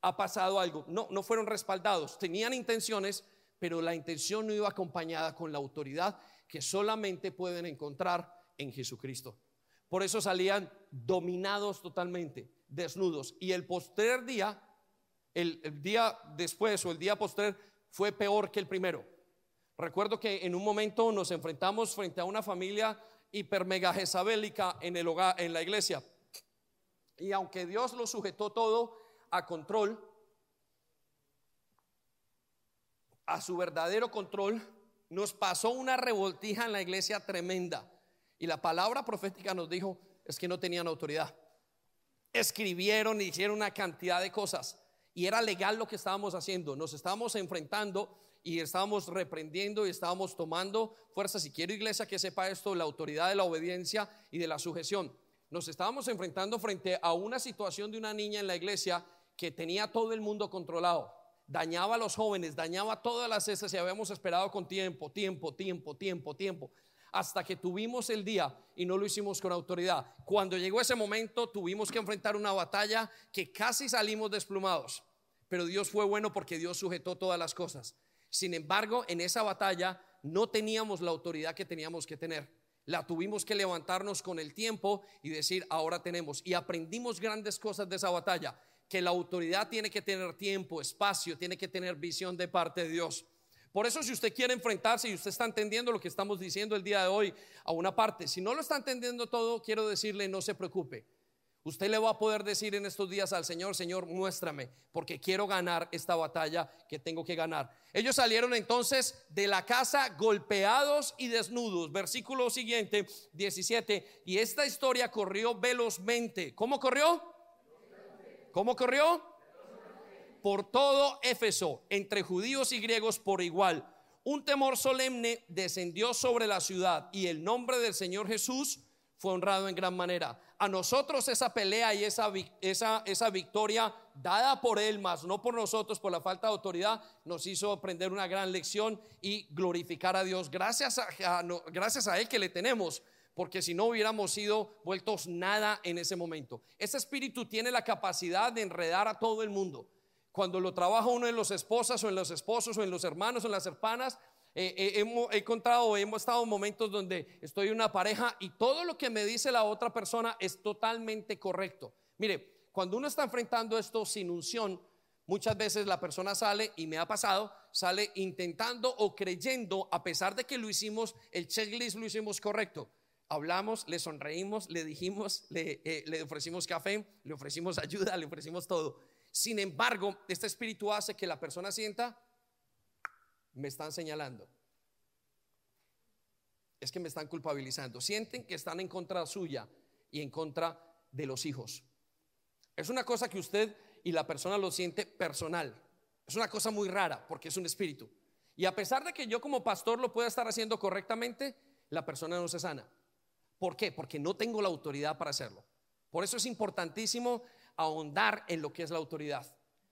Ha pasado algo, no, no fueron respaldados, tenían intenciones, pero la intención no iba acompañada con la autoridad que solamente pueden encontrar en Jesucristo. Por eso salían dominados totalmente, desnudos. Y el postrer día, el, día después o el día postrer fue peor que el primero. Recuerdo que en un momento nos enfrentamos frente a una familia hiper jezabélica en el hogar, en la iglesia. Y aunque Dios lo sujetó todo a control, a su verdadero control, nos pasó una revoltija en la iglesia tremenda. Y la palabra profética nos dijo, es que no tenían autoridad. Escribieron, hicieron una cantidad de cosas. Y era legal lo que estábamos haciendo. Nos estábamos enfrentando y estábamos reprendiendo y estábamos tomando fuerza. Si quiero iglesia que sepa esto, la autoridad de la obediencia y de la sujeción nos estábamos enfrentando frente a una situación de una niña en la iglesia que tenía todo el mundo controlado. Dañaba a los jóvenes, dañaba todas las cestas y habíamos esperado con tiempo, tiempo, tiempo, tiempo, tiempo, hasta que tuvimos el día y no lo hicimos con autoridad. Cuando llegó ese momento tuvimos que enfrentar una batalla que casi salimos desplumados, pero Dios fue bueno porque Dios sujetó todas las cosas. Sin embargo, en esa batalla no teníamos la autoridad que teníamos que tener la tuvimos que levantarnos con el tiempo y decir, ahora tenemos. Y aprendimos grandes cosas de esa batalla, que la autoridad tiene que tener tiempo, espacio, tiene que tener visión de parte de Dios. Por eso si usted quiere enfrentarse y usted está entendiendo lo que estamos diciendo el día de hoy a una parte, si no lo está entendiendo todo, quiero decirle, no se preocupe. Usted le va a poder decir en estos días al Señor, Señor, muéstrame, porque quiero ganar esta batalla que tengo que ganar. Ellos salieron entonces de la casa golpeados y desnudos. Versículo siguiente, 17. Y esta historia corrió velozmente. ¿Cómo corrió? ¿Cómo corrió? Por todo Éfeso, entre judíos y griegos por igual. Un temor solemne descendió sobre la ciudad y el nombre del Señor Jesús fue honrado en gran manera a nosotros esa pelea y esa, esa, esa victoria dada por Él, más no por nosotros, por la falta de autoridad, nos hizo aprender una gran lección y glorificar a Dios. Gracias a, gracias a Él que le tenemos, porque si no hubiéramos sido vueltos nada en ese momento. Ese espíritu tiene la capacidad de enredar a todo el mundo. Cuando lo trabaja uno en los esposas o en los esposos o en los hermanos o en las hermanas, eh, eh, hemos, he encontrado, hemos estado en momentos donde estoy en una pareja y todo lo que me dice la otra persona es totalmente correcto. Mire, cuando uno está enfrentando esto sin unción, muchas veces la persona sale, y me ha pasado, sale intentando o creyendo, a pesar de que lo hicimos, el checklist lo hicimos correcto. Hablamos, le sonreímos, le dijimos, le, eh, le ofrecimos café, le ofrecimos ayuda, le ofrecimos todo. Sin embargo, este espíritu hace que la persona sienta me están señalando. Es que me están culpabilizando. Sienten que están en contra suya y en contra de los hijos. Es una cosa que usted y la persona lo siente personal. Es una cosa muy rara porque es un espíritu. Y a pesar de que yo como pastor lo pueda estar haciendo correctamente, la persona no se sana. ¿Por qué? Porque no tengo la autoridad para hacerlo. Por eso es importantísimo ahondar en lo que es la autoridad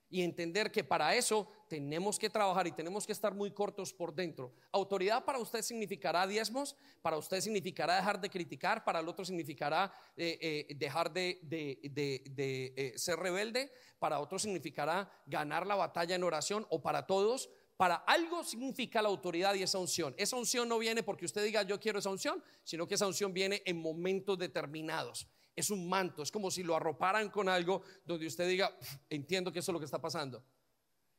y entender que para eso tenemos que trabajar y tenemos que estar muy cortos por dentro. Autoridad para usted significará diezmos, para usted significará dejar de criticar, para el otro significará eh, eh, dejar de, eh, ser rebelde, para otro significará ganar la batalla en oración o para todos. Para algo significa la autoridad y esa unción. Esa unción no viene porque usted diga yo quiero esa unción, sino que esa unción viene en momentos determinados es un manto, es como si lo arroparan con algo donde usted diga, entiendo que eso es lo que está pasando.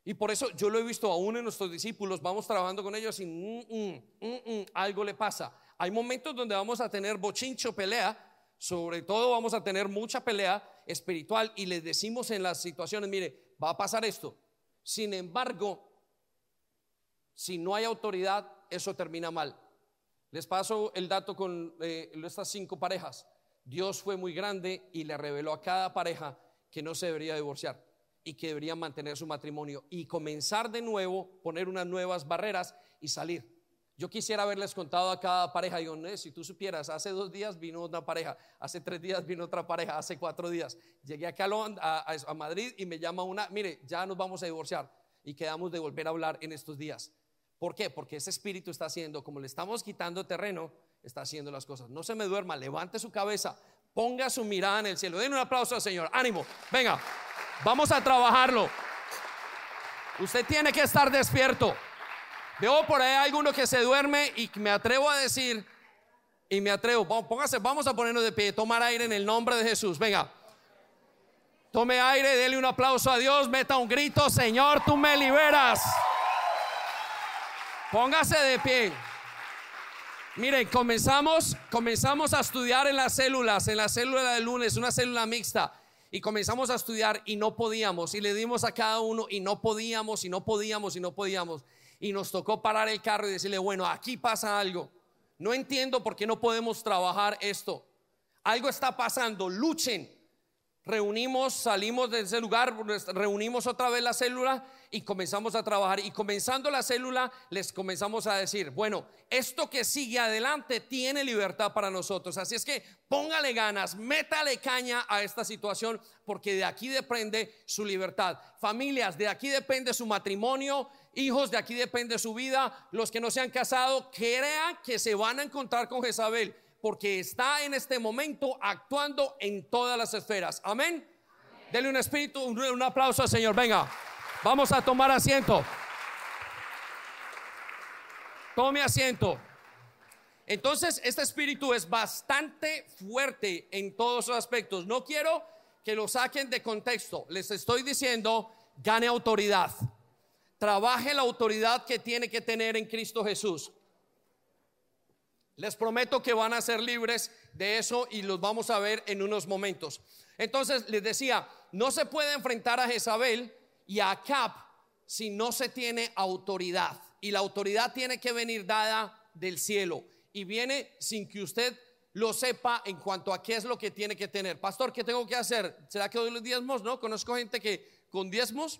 Y por eso yo lo he visto aún en nuestros discípulos, vamos trabajando con ellos y mm, mm, mm, algo le pasa. Hay momentos donde vamos a tener bochincho, pelea, sobre todo vamos a tener mucha pelea espiritual y les decimos en las situaciones, mire, va a pasar esto. Sin embargo, si no hay autoridad, eso termina mal. Les paso el dato con eh, estas cinco parejas. Dios fue muy grande y le reveló a cada pareja que no se debería divorciar y que deberían mantener su matrimonio y comenzar de nuevo, poner unas nuevas barreras y salir. Yo quisiera haberles contado a cada pareja, digo, no, si tú supieras, hace dos días vino una pareja, hace tres días vino otra pareja, hace cuatro días. Llegué acá a, a Madrid y me llama una, mire, ya nos vamos a divorciar y quedamos de volver a hablar en estos días. ¿Por qué? Porque ese espíritu está haciendo, como le estamos quitando terreno, está haciendo las cosas. No se me duerma, levante su cabeza, ponga su mirada en el cielo. Den un aplauso al Señor. Ánimo, venga, vamos a trabajarlo. Usted tiene que estar despierto. Veo por ahí alguno que se duerme y me atrevo a decir, y me atrevo, póngase, vamos a ponernos de pie, tomar aire en el nombre de Jesús. Venga, tome aire, dele un aplauso a Dios, meta un grito, Señor, tú me liberas. Póngase de pie. Miren, comenzamos, comenzamos a estudiar en las células, en la célula de lunes, una célula mixta. Y comenzamos a estudiar y no podíamos. Y le dimos a cada uno y no podíamos, y no podíamos, y no podíamos. Y nos tocó parar el carro y decirle, bueno, aquí pasa algo. No entiendo por qué no podemos trabajar esto. Algo está pasando, luchen. Reunimos, salimos de ese lugar, reunimos otra vez la célula y comenzamos a trabajar. Y comenzando la célula, les comenzamos a decir, bueno, esto que sigue adelante tiene libertad para nosotros. Así es que póngale ganas, métale caña a esta situación, porque de aquí depende su libertad. Familias, de aquí depende su matrimonio. Hijos, de aquí depende su vida. Los que no se han casado, crean que se van a encontrar con Jezabel, porque está en este momento actuando en todas las esferas. Amén. Dele un espíritu, un aplauso al Señor. Venga. Vamos a tomar asiento. Tome asiento. Entonces, este espíritu es bastante fuerte en todos los aspectos. No quiero que lo saquen de contexto. Les estoy diciendo, gane autoridad. Trabaje la autoridad que tiene que tener en Cristo Jesús. Les prometo que van a ser libres de eso y los vamos a ver en unos momentos. Entonces, les decía, no se puede enfrentar a Jezabel y a Acab si no se tiene autoridad. Y la autoridad tiene que venir dada del cielo. Y viene sin que usted lo sepa en cuanto a qué es lo que tiene que tener. Pastor, ¿qué tengo que hacer? ¿Será que doy los diezmos? No, conozco gente que con diezmos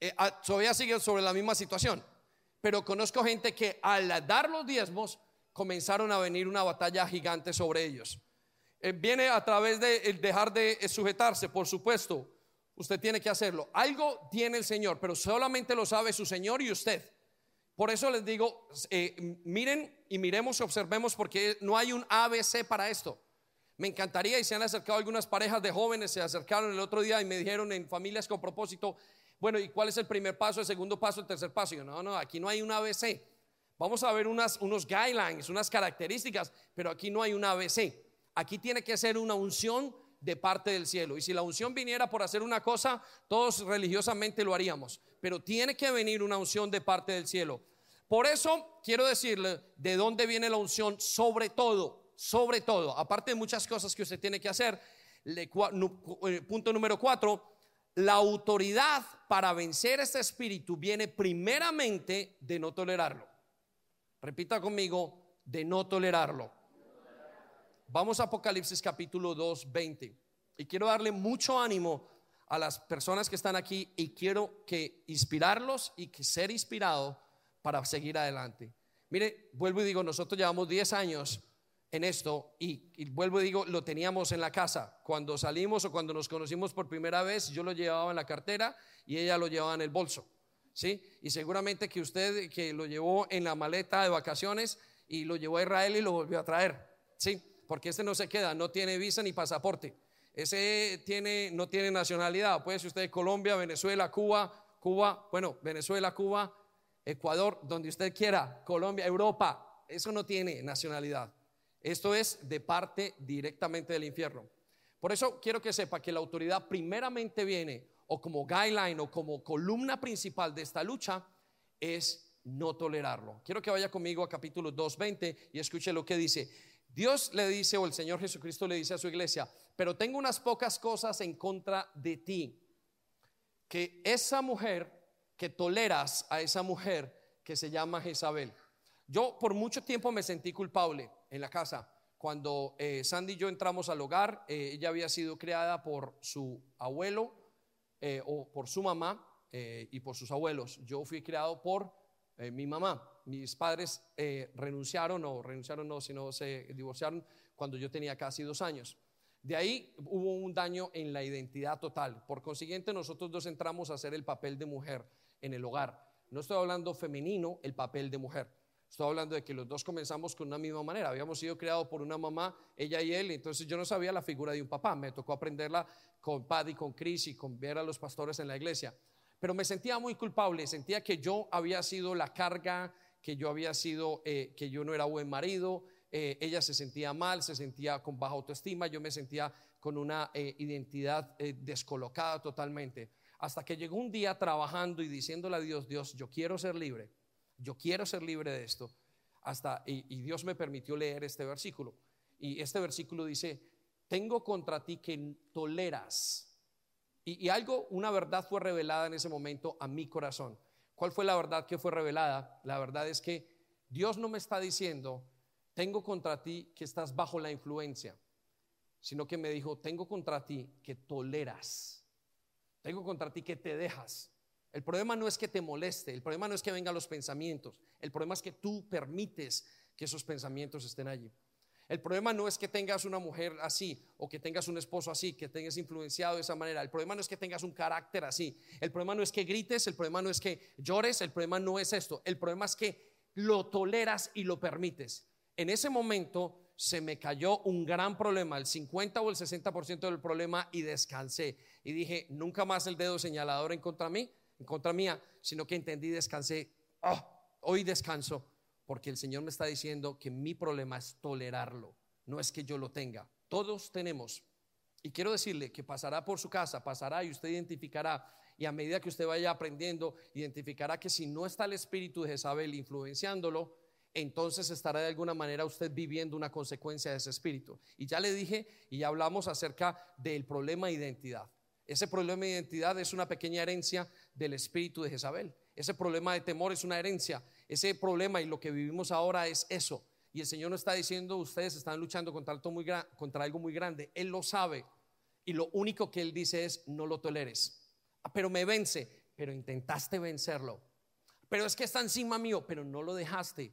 eh, ah, todavía sigue sobre la misma situación. Pero conozco gente que al dar los diezmos comenzaron a venir una batalla gigante sobre ellos. Eh, viene a través de dejar de sujetarse, por supuesto, Usted tiene que hacerlo. Algo tiene el Señor, pero solamente lo sabe su Señor y usted. Por eso les digo, eh, miren y miremos y observemos porque no hay un ABC para esto. Me encantaría y se han acercado algunas parejas de jóvenes, se acercaron el otro día y me dijeron en familias con propósito, bueno, ¿y cuál es el primer paso, el segundo paso, el tercer paso? yo, no, no, aquí no hay un ABC. Vamos a ver unas, unos guidelines, unas características, pero aquí no hay un ABC. Aquí tiene que ser una unción de parte del cielo. Y si la unción viniera por hacer una cosa, todos religiosamente lo haríamos. Pero tiene que venir una unción de parte del cielo. Por eso quiero decirle de dónde viene la unción, sobre todo, sobre todo, aparte de muchas cosas que usted tiene que hacer. Eh, punto número cuatro, la autoridad para vencer este espíritu viene primeramente de no tolerarlo. Repita conmigo, de no tolerarlo. Vamos a Apocalipsis capítulo 2, 20. Y quiero darle mucho ánimo a las personas que están aquí y quiero que inspirarlos y que ser inspirado para seguir adelante. Mire, vuelvo y digo, nosotros llevamos 10 años en esto y, vuelvo y digo, lo teníamos en la casa. Cuando salimos o cuando nos conocimos por primera vez, yo lo llevaba en la cartera y ella lo llevaba en el bolso. ¿Sí? Y seguramente que usted que lo llevó en la maleta de vacaciones y lo llevó a Israel y lo volvió a traer. ¿Sí? Porque este no se queda, no tiene visa ni pasaporte. Ese tiene, no tiene nacionalidad. Puede ser usted de Colombia, Venezuela, Cuba, Cuba, bueno, Venezuela, Cuba, Ecuador, donde usted quiera, Colombia, Europa. Eso no tiene nacionalidad. Esto es de parte directamente del infierno. Por eso quiero que sepa que la autoridad primeramente viene o como guideline o como columna principal de esta lucha es no tolerarlo. Quiero que vaya conmigo a capítulo 2.20 y escuche lo que dice. Dios le dice, o el Señor Jesucristo le dice a su iglesia, pero tengo unas pocas cosas en contra de ti. Que esa mujer, que toleras a esa mujer que se llama Jezabel. Yo por mucho tiempo me sentí culpable en la casa. Cuando eh, Sandy y yo entramos al hogar, eh, ella había sido creada por su abuelo eh, o por su mamá y por sus abuelos. Yo fui criado por mi mamá. Mis padres renunciaron o renunciaron no, sino se divorciaron cuando yo tenía casi dos años. De ahí hubo un daño en la identidad total. Por consiguiente, nosotros dos entramos a hacer el papel de mujer en el hogar. No estoy hablando femenino, el papel de mujer. Estoy hablando de que los dos comenzamos con una misma manera. Habíamos sido creados por una mamá, ella y él, entonces yo no sabía la figura de un papá. Me tocó aprenderla con Paddy, con Chris y con ver a los pastores en la iglesia. Pero me sentía muy culpable, sentía que yo había sido la carga, que yo había sido, eh, que yo no era buen marido. Eh, ella se sentía mal, se sentía con baja autoestima, yo me sentía con una eh, identidad descolocada totalmente. Hasta que llegó un día trabajando y diciéndole a Dios, Dios, yo quiero ser libre yo quiero ser libre de esto. Hasta, y, Dios me permitió leer este versículo. Y este versículo dice, tengo contra ti que toleras. Y, y, algo, una verdad fue revelada en ese momento a mi corazón. ¿Cuál fue la verdad que fue revelada? La verdad es que Dios no me está diciendo, tengo contra ti que estás bajo la influencia, sino que me dijo, tengo contra ti que toleras. Tengo contra ti que te dejas. El problema no es que te moleste, el problema no es que vengan los pensamientos, el problema es que tú permites que esos pensamientos estén allí. El problema no es que tengas una mujer así o que tengas un esposo así, que tengas influenciado de esa manera. El problema no es que tengas un carácter así. El problema no es que grites, el problema no es que llores, el problema no es esto. El problema es que lo toleras y lo permites. En ese momento se me cayó un gran problema, el 50 o el 60% del problema y descansé. Y dije, nunca más el dedo señalador en contra mí, en contra mía, sino que entendí y descansé. Ah, hoy descanso porque el Señor me está diciendo que mi problema es tolerarlo, no es que yo lo tenga. Todos tenemos. Y quiero decirle que pasará por su casa, pasará y usted identificará. Y a medida que usted vaya aprendiendo, identificará que si no está el espíritu de Jezabel influenciándolo, entonces estará de alguna manera usted viviendo una consecuencia de ese espíritu. Y ya le dije y ya hablamos acerca del problema de identidad. Ese problema de identidad es una pequeña herencia del espíritu de Jezabel. Ese problema de temor es una herencia. Ese problema y lo que vivimos ahora es eso. Y el Señor no está diciendo, ustedes están luchando contra algo, muy grande. Él lo sabe. Y lo único que Él dice es, no lo toleres. Ah, pero me vence, pero intentaste vencerlo. Pero es que está encima mío, pero no lo dejaste.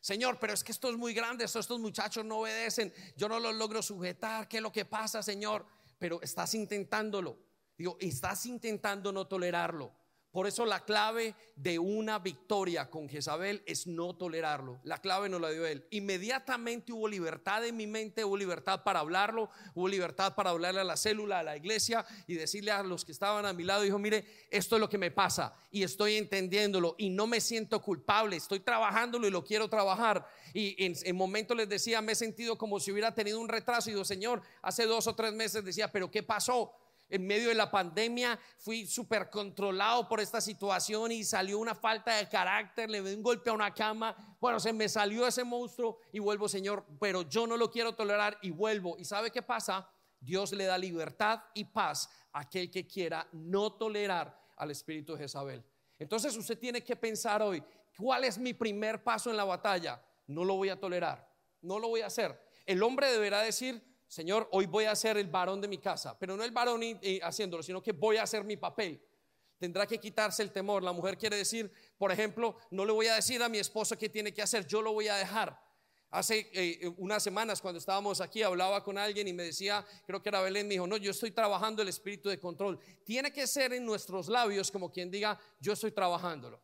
Señor, pero es que esto es muy grande, estos muchachos no obedecen, yo no los logro sujetar, ¿qué es lo que pasa, Señor? Pero estás intentándolo. Digo, estás intentando no tolerarlo. Por eso la clave de una victoria con Jezabel es no tolerarlo. La clave no la dio él. Inmediatamente hubo libertad en mi mente, hubo libertad para hablarlo, hubo libertad para hablarle a la célula, a la iglesia y decirle a los que estaban a mi lado, dijo, mire, esto es lo que me pasa y estoy entendiéndolo y no me siento culpable, estoy trabajándolo y lo quiero trabajar. Y en, en momentos les decía, me he sentido como si hubiera tenido un retraso y digo, Señor, hace dos o tres meses decía, pero ¿qué pasó? En medio de la pandemia fui súper controlado por esta situación y salió una falta de carácter, le di un golpe a una cama, bueno, se me salió ese monstruo y vuelvo, Señor, pero yo no lo quiero tolerar y vuelvo. ¿Y sabe qué pasa? Dios le da libertad y paz a aquel que quiera no tolerar al espíritu de Jezabel. Entonces usted tiene que pensar hoy, ¿cuál es mi primer paso en la batalla? No lo voy a tolerar, no lo voy a hacer. El hombre deberá decir, Señor, hoy voy a ser el varón de mi casa, pero no el varón haciéndolo, sino que voy a hacer mi papel. Tendrá que quitarse el temor. La mujer quiere decir, por ejemplo, no le voy a decir a mi esposo qué tiene que hacer, yo lo voy a dejar. Hace eh, unas semanas cuando estábamos aquí hablaba con alguien y me decía, creo que era Belén, me dijo, no, yo estoy trabajando el espíritu de control. Tiene que ser en nuestros labios como quien diga, yo estoy trabajándolo.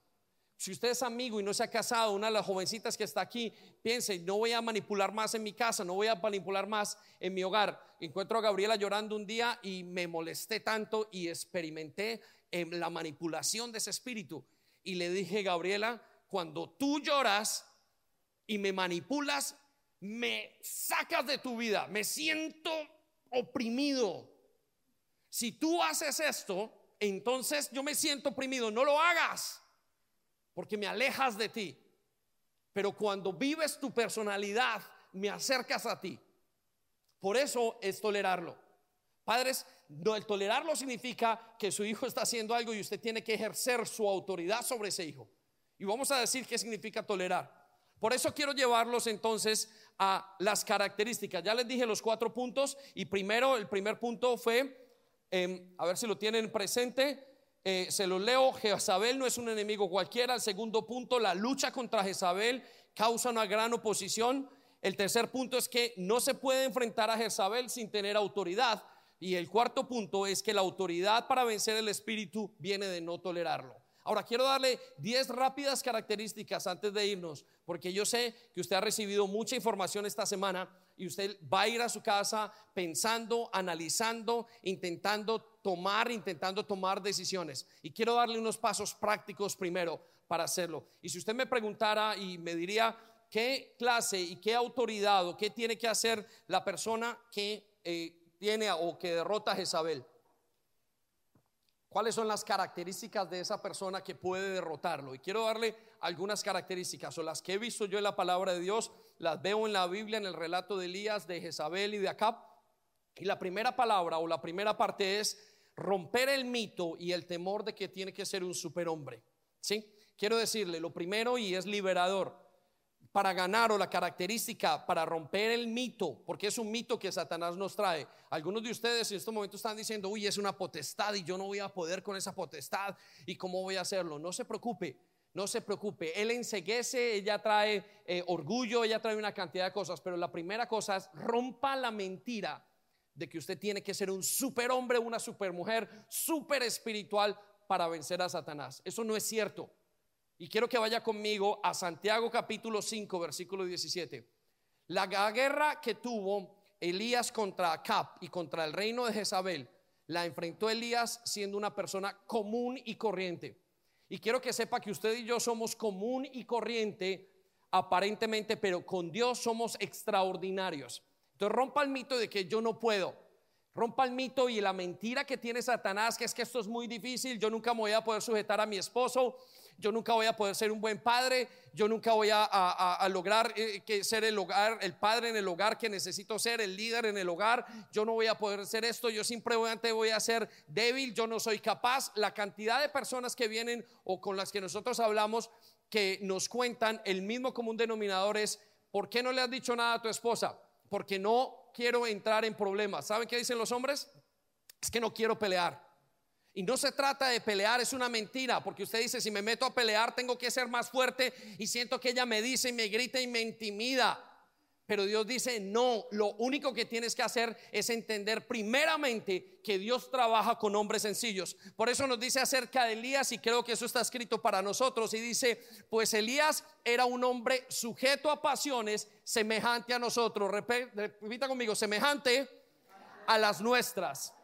Si usted es amigo y no se ha casado, una de las jovencitas que está aquí, piense, no voy a manipular más en mi casa, no voy a manipular más en mi hogar. Encuentro a Gabriela llorando un día y me molesté tanto y experimenté en la manipulación de ese espíritu. Y le dije, Gabriela, cuando tú lloras y me manipulas, me sacas de tu vida, me siento oprimido. Si tú haces esto, entonces yo me siento oprimido, no lo hagas porque me alejas de ti. Pero cuando vives tu personalidad, me acercas a ti. Por eso es tolerarlo. Padres, no, el tolerarlo significa que su hijo está haciendo algo y usted tiene que ejercer su autoridad sobre ese hijo. Y vamos a decir qué significa tolerar. Por eso quiero llevarlos entonces a las características. Ya les dije los cuatro puntos y primero, el primer punto fue, em, a ver si lo tienen presente, eh, se lo leo, Jezabel no es un enemigo cualquiera. El segundo punto, la lucha contra Jezabel causa una gran oposición. El tercer punto es que no se puede enfrentar a Jezabel sin tener autoridad. Y el cuarto punto es que la autoridad para vencer el espíritu viene de no tolerarlo. Ahora quiero darle 10 rápidas características antes de irnos, porque yo sé que usted ha recibido mucha información esta semana y usted va a ir a su casa pensando, analizando, intentando tomar, intentando tomar decisiones. Y quiero darle unos pasos prácticos primero para hacerlo. Y si usted me preguntara y me diría qué clase y qué autoridad o qué tiene que hacer la persona que eh, tiene o que derrota a Jezabel. ¿Cuáles son las características de esa persona que puede derrotarlo? Y quiero darle algunas características, o las que he visto yo en la palabra de Dios, las veo en la Biblia, en el relato de Elías, de Jezabel y de Acab. Y la primera palabra o la primera parte es romper el mito y el temor de que tiene que ser un superhombre. ¿Sí? Quiero decirle, lo primero y es liberador para ganar o la característica para romper el mito, porque es un mito que Satanás nos trae. Algunos de ustedes en este momento están diciendo, uy, es una potestad y yo no voy a poder con esa potestad y cómo voy a hacerlo. No se preocupe, no se preocupe. Él enseguece, ella trae eh, orgullo, ella trae una cantidad de cosas, pero la primera cosa es rompa la mentira de que usted tiene que ser un superhombre, una supermujer, super espiritual para vencer a Satanás. Eso no es cierto. Y quiero que vaya conmigo a Santiago capítulo 5, versículo 17. La guerra que tuvo Elías contra Acab y contra el reino de Jezabel, la enfrentó Elías siendo una persona común y corriente. Y quiero que sepa que usted y yo somos común y corriente aparentemente, pero con Dios somos extraordinarios. Entonces rompa el mito de que yo no puedo. Rompa el mito y la mentira que tiene Satanás, que es que esto es muy difícil, yo nunca me voy a poder sujetar a mi esposo, yo nunca voy a poder ser un buen padre, yo nunca voy a, lograr eh, que ser el hogar, el padre en el hogar que necesito ser, el líder en el hogar, yo no voy a poder ser esto, yo simplemente voy a ser débil, yo no soy capaz. La cantidad de personas que vienen o con las que nosotros hablamos que nos cuentan el mismo común denominador es, ¿por qué no le has dicho nada a tu esposa? Porque no quiero entrar en problemas. ¿Saben qué dicen los hombres? Es que no quiero pelear. Y no se trata de pelear, es una mentira, porque usted dice, si me meto a pelear tengo que ser más fuerte y siento que ella me dice y me grita y me intimida. Pero Dios dice, no, lo único que tienes que hacer es entender primeramente que Dios trabaja con hombres sencillos. Por eso nos dice acerca de Elías, y creo que eso está escrito para nosotros, y dice, pues Elías era un hombre sujeto a pasiones semejante a nosotros. Repita conmigo, semejante a las nuestras.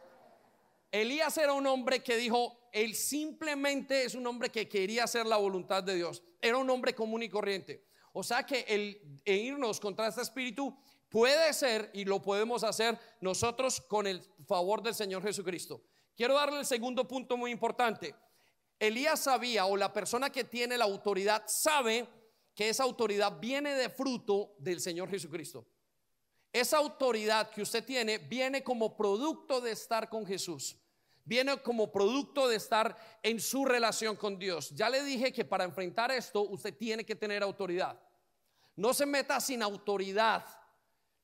Elías era un hombre que dijo, él simplemente es un hombre que quería hacer la voluntad de Dios. Era un hombre común y corriente. O sea que el irnos contra este espíritu puede ser y lo podemos hacer nosotros con el favor del Señor Jesucristo. Quiero darle el segundo punto muy importante. Elías sabía o la persona que tiene la autoridad sabe que esa autoridad viene de fruto del Señor Jesucristo. esa autoridad que usted tiene viene como producto de estar con Jesús. Viene como producto de estar en su relación con Dios. Ya le dije que para enfrentar esto usted tiene que tener autoridad. No se meta sin autoridad.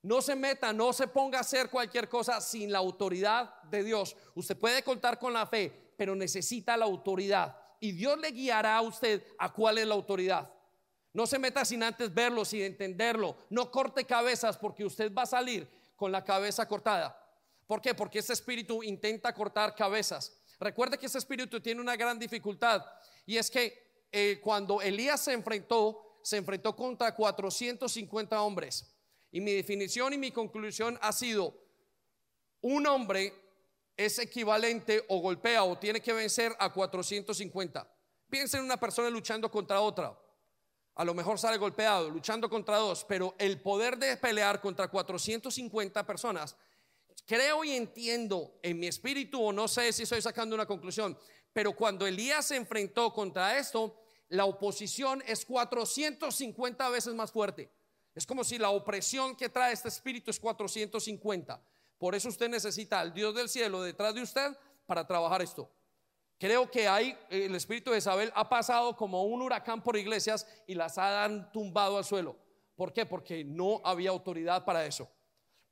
No se meta, no se ponga a hacer cualquier cosa sin la autoridad de Dios. Usted puede contar con la fe, pero necesita la autoridad. Y Dios le guiará a usted a cuál es la autoridad. No se meta sin antes verlo, sin entenderlo. No corte cabezas porque usted va a salir con la cabeza cortada. ¿Por qué? Porque ese espíritu intenta cortar cabezas. Recuerde que ese espíritu tiene una gran dificultad y es que eh, cuando Elías se enfrentó, se enfrentó contra 450 hombres. Y mi definición y mi conclusión ha sido, un hombre es equivalente o golpea o tiene que vencer a 450. Piensa en una persona luchando contra otra. A lo mejor sale golpeado, luchando contra dos, pero el poder de pelear contra 450 personas, creo y entiendo en mi espíritu, o no sé si estoy sacando una conclusión, pero cuando Elías se enfrentó contra esto, la oposición es 450 veces más fuerte. Es como si la opresión que trae este espíritu es 450. Por eso usted necesita al Dios del cielo detrás de usted para trabajar esto. Creo que hay, el espíritu de Isabel ha pasado como un huracán por iglesias y las han tumbado al suelo. ¿Por qué? Porque no había autoridad para eso.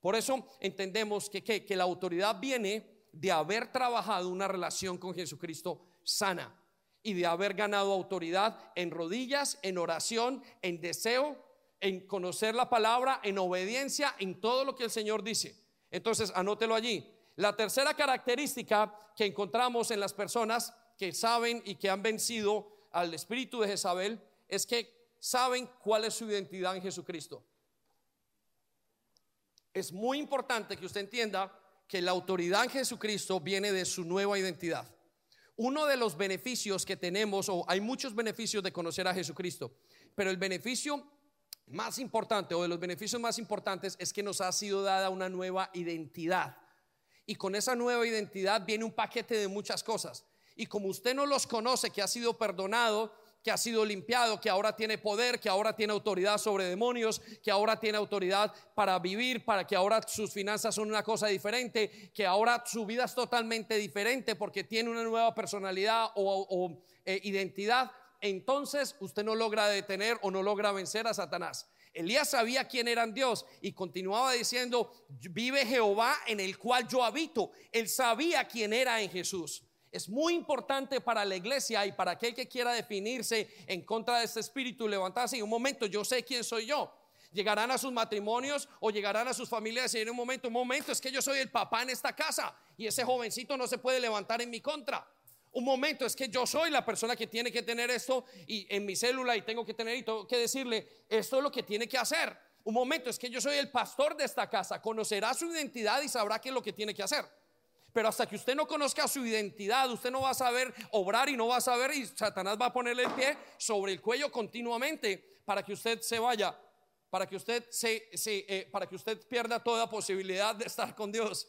Por eso entendemos que, que la autoridad viene de haber trabajado una relación con Jesucristo sana y de haber ganado autoridad en rodillas, en oración, en deseo en conocer la palabra, en obediencia, en todo lo que el Señor dice. Entonces, anótelo allí. La tercera característica que encontramos en las personas que saben y que han vencido al espíritu de Jezabel es que saben cuál es su identidad en Jesucristo. Es muy importante que usted entienda que la autoridad en Jesucristo viene de su nueva identidad. Uno de los beneficios que tenemos, o hay muchos beneficios de conocer a Jesucristo, pero el beneficio más importante o de los beneficios más importantes es que nos ha sido dada una nueva identidad. Y con esa nueva identidad viene un paquete de muchas cosas. Y como usted no los conoce, que ha sido perdonado, que ha sido limpiado, que ahora tiene poder, que ahora tiene autoridad sobre demonios, que ahora tiene autoridad para vivir, para que ahora sus finanzas son una cosa diferente, que ahora su vida es totalmente diferente porque tiene una nueva personalidad o, eh, identidad entonces usted no logra detener o no logra vencer a Satanás. Elías sabía quién era Dios y continuaba diciendo, vive Jehová en el cual yo habito. Él sabía quién era en Jesús. Es muy importante para la iglesia y para aquel que quiera definirse en contra de este espíritu, levantarse un momento, yo sé quién soy yo. Llegarán a sus matrimonios o llegarán a sus familias y en un momento, un momento, es que yo soy el papá en esta casa y ese jovencito no se puede levantar en mi contra. Un momento, es que yo soy la persona que tiene que tener esto y en mi célula y tengo que tener y tengo que decirle, esto es lo que tiene que hacer. Un momento, es que yo soy el pastor de esta casa, conocerá su identidad y sabrá qué es lo que tiene que hacer. Pero hasta que usted no conozca su identidad, usted no va a saber obrar y no va a saber y Satanás va a ponerle el pie sobre el cuello continuamente para que usted se vaya, para que usted se, eh, para que usted pierda toda posibilidad de estar con Dios.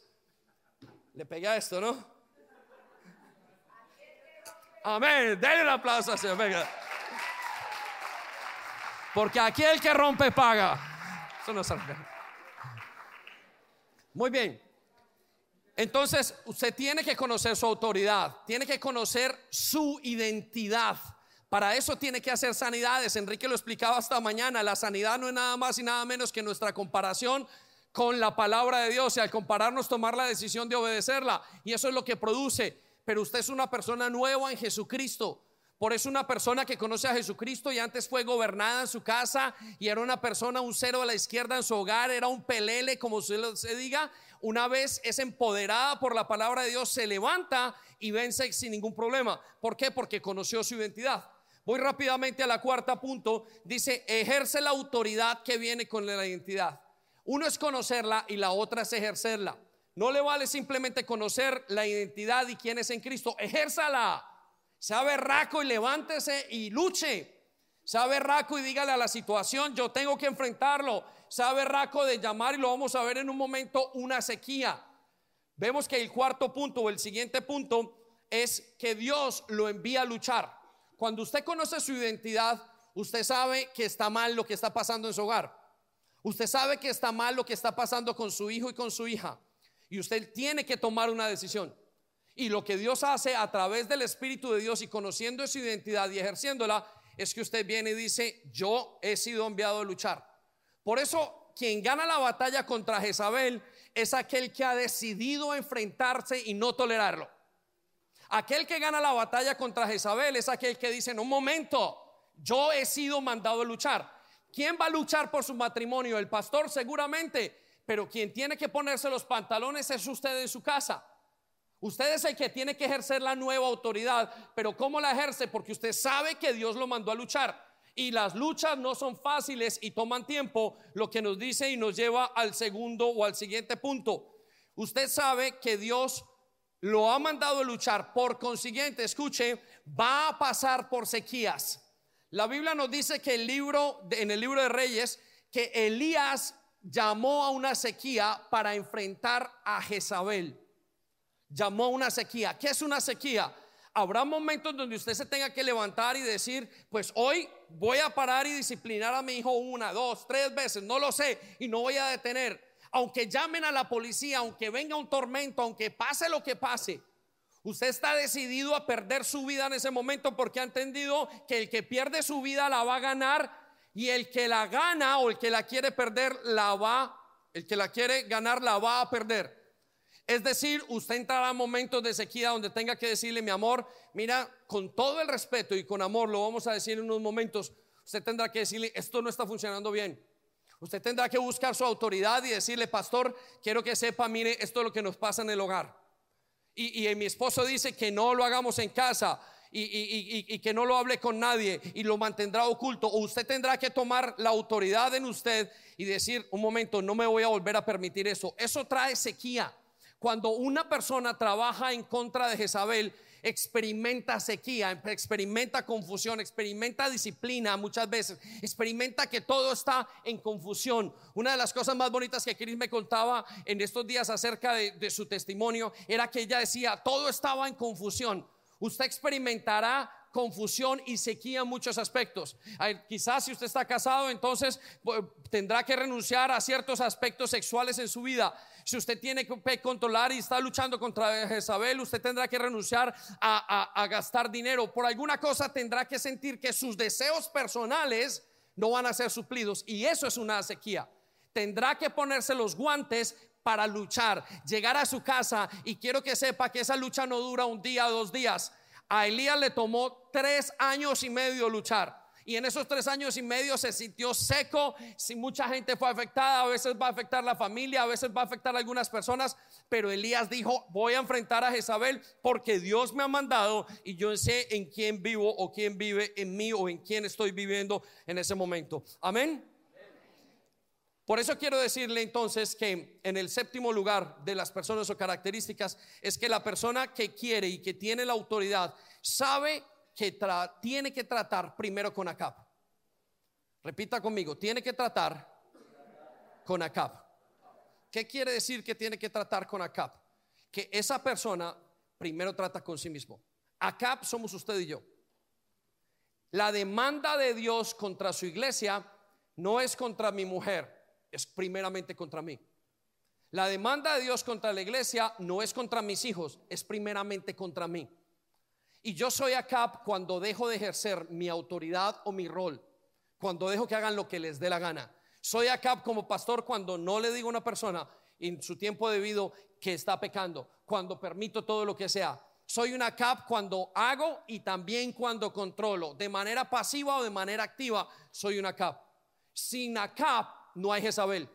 Le pega esto, ¿no? Amén. Denle un aplauso Señor. Venga. Porque aquí el que rompe paga. Eso no Muy bien. Entonces, usted tiene que conocer su autoridad, tiene que conocer su identidad. Para eso tiene que hacer sanidades. Enrique lo explicaba hasta mañana. La sanidad no es nada más y nada menos que nuestra comparación con la palabra de Dios y al compararnos tomar la decisión de obedecerla. Y eso es lo que produce pero usted es una persona nueva en Jesucristo. Por eso una persona que conoce a Jesucristo y antes fue gobernada en su casa y era una persona, un cero a la izquierda en su hogar, era un pelele, como se, se diga, una vez es empoderada por la palabra de Dios, se levanta y vence sin ningún problema. ¿Por qué? Porque conoció su identidad. Voy rápidamente a la cuarta punto. Dice, ejerce la autoridad que viene con la identidad. Uno es conocerla y la otra es ejercerla. No le vale simplemente conocer la identidad y quién es en Cristo. Ejérzala. Sea berraco y levántese y luche. Sea berraco y dígale a la situación, yo tengo que enfrentarlo. Sea berraco de llamar y lo vamos a ver en un momento, una sequía. Vemos que el cuarto punto o el siguiente punto es que Dios lo envía a luchar. Cuando usted conoce su identidad, usted sabe que está mal lo que está pasando en su hogar. Usted sabe que está mal lo que está pasando con su hijo y con su hija. Y usted tiene que tomar una decisión. Y lo que Dios hace a través del Espíritu de Dios y conociendo su identidad y ejerciéndola, es que usted viene y dice, yo he sido enviado a luchar. Por eso, quien gana la batalla contra Jezabel es aquel que ha decidido enfrentarse y no tolerarlo. Aquel que gana la batalla contra Jezabel es aquel que dice, en un momento, yo he sido mandado a luchar. ¿Quién va a luchar por su matrimonio? El pastor seguramente, pero quien tiene que ponerse los pantalones es usted en su casa. Usted es el que tiene que ejercer la nueva autoridad, pero ¿cómo la ejerce? Porque usted sabe que Dios lo mandó a luchar. Y las luchas no son fáciles y toman tiempo, lo que nos dice y nos lleva al segundo o al siguiente punto. Usted sabe que Dios lo ha mandado a luchar, por consiguiente, escuche, va a pasar por sequías. La Biblia nos dice que el libro, en el libro de Reyes, que Elías llamó a una sequía para enfrentar a Jezabel. Llamó una sequía. ¿Qué es una sequía? Habrá momentos donde usted se tenga que levantar y decir, pues hoy voy a parar y disciplinar a mi hijo una, dos, tres veces, no lo sé, y no voy a detener aunque llamen a la policía, aunque venga un tormento, aunque pase lo que pase, usted está decidido a perder su vida en ese momento porque ha entendido que el que pierde su vida la va a ganar y el que la gana o el que la quiere perder la va, el que la quiere ganar la va a perder. Es decir, usted entrará a momentos de sequía donde tenga que decirle, mi amor, mira, con todo el respeto y con amor, lo vamos a decir en unos momentos, usted tendrá que decirle, esto no está funcionando bien. Usted tendrá que buscar su autoridad y decirle, pastor, quiero que sepa, mire, esto es lo que nos pasa en el hogar. Y, mi esposo dice que no lo hagamos en casa. Y, y, que no lo hable con nadie y lo mantendrá oculto. O usted tendrá que tomar la autoridad en usted y decir, un momento, no me voy a volver a permitir eso. Eso trae sequía. Cuando una persona trabaja en contra de Jezabel, experimenta sequía, experimenta confusión, experimenta disciplina muchas veces, experimenta que todo está en confusión. Una de las cosas más bonitas que Cris me contaba en estos días acerca de, de su testimonio era que ella decía, todo estaba en confusión. Usted experimentará confusión y sequía en muchos aspectos. Quizás si usted está casado, entonces tendrá que renunciar a ciertos aspectos sexuales en su vida. Si usted tiene que controlar y está luchando contra Jezabel, usted tendrá que renunciar a, gastar dinero. Por alguna cosa tendrá que sentir que sus deseos personales no van a ser suplidos. Y eso es una sequía. Tendrá que ponerse los guantes para luchar, llegar a su casa y quiero que sepa que esa lucha no dura un día dos días. A Elías le tomó tres años y medio luchar. Y en esos tres años y medio se sintió seco. Si mucha gente fue afectada, a veces va a afectar la familia, a veces va a afectar a algunas personas. Pero Elías dijo: Voy a enfrentar a Jezabel porque Dios me ha mandado y yo sé en quién vivo o quién vive en mí o en quién estoy viviendo en ese momento. Amén. Por eso quiero decirle entonces que en el séptimo lugar de las personas o características es que la persona que quiere y que tiene la autoridad sabe que tiene que tratar primero con Acab. Repita conmigo, tiene que tratar con Acab. ¿Qué quiere decir que tiene que tratar con Acab? Que esa persona primero trata con sí mismo. Acab somos usted y yo. La demanda de Dios contra su iglesia no es contra mi mujer, es primeramente contra mí. La demanda de Dios contra la iglesia no es contra mis hijos, es primeramente contra mí. Y yo soy acá cuando dejo de ejercer mi autoridad o mi rol, cuando dejo que hagan lo que les dé la gana. Soy acá como pastor cuando no le digo a una persona en su tiempo debido que está pecando, cuando permito todo lo que sea. Soy una cap cuando hago y también cuando controlo, de manera pasiva o de manera activa, soy una cap. Sin cap no hay Jezabel.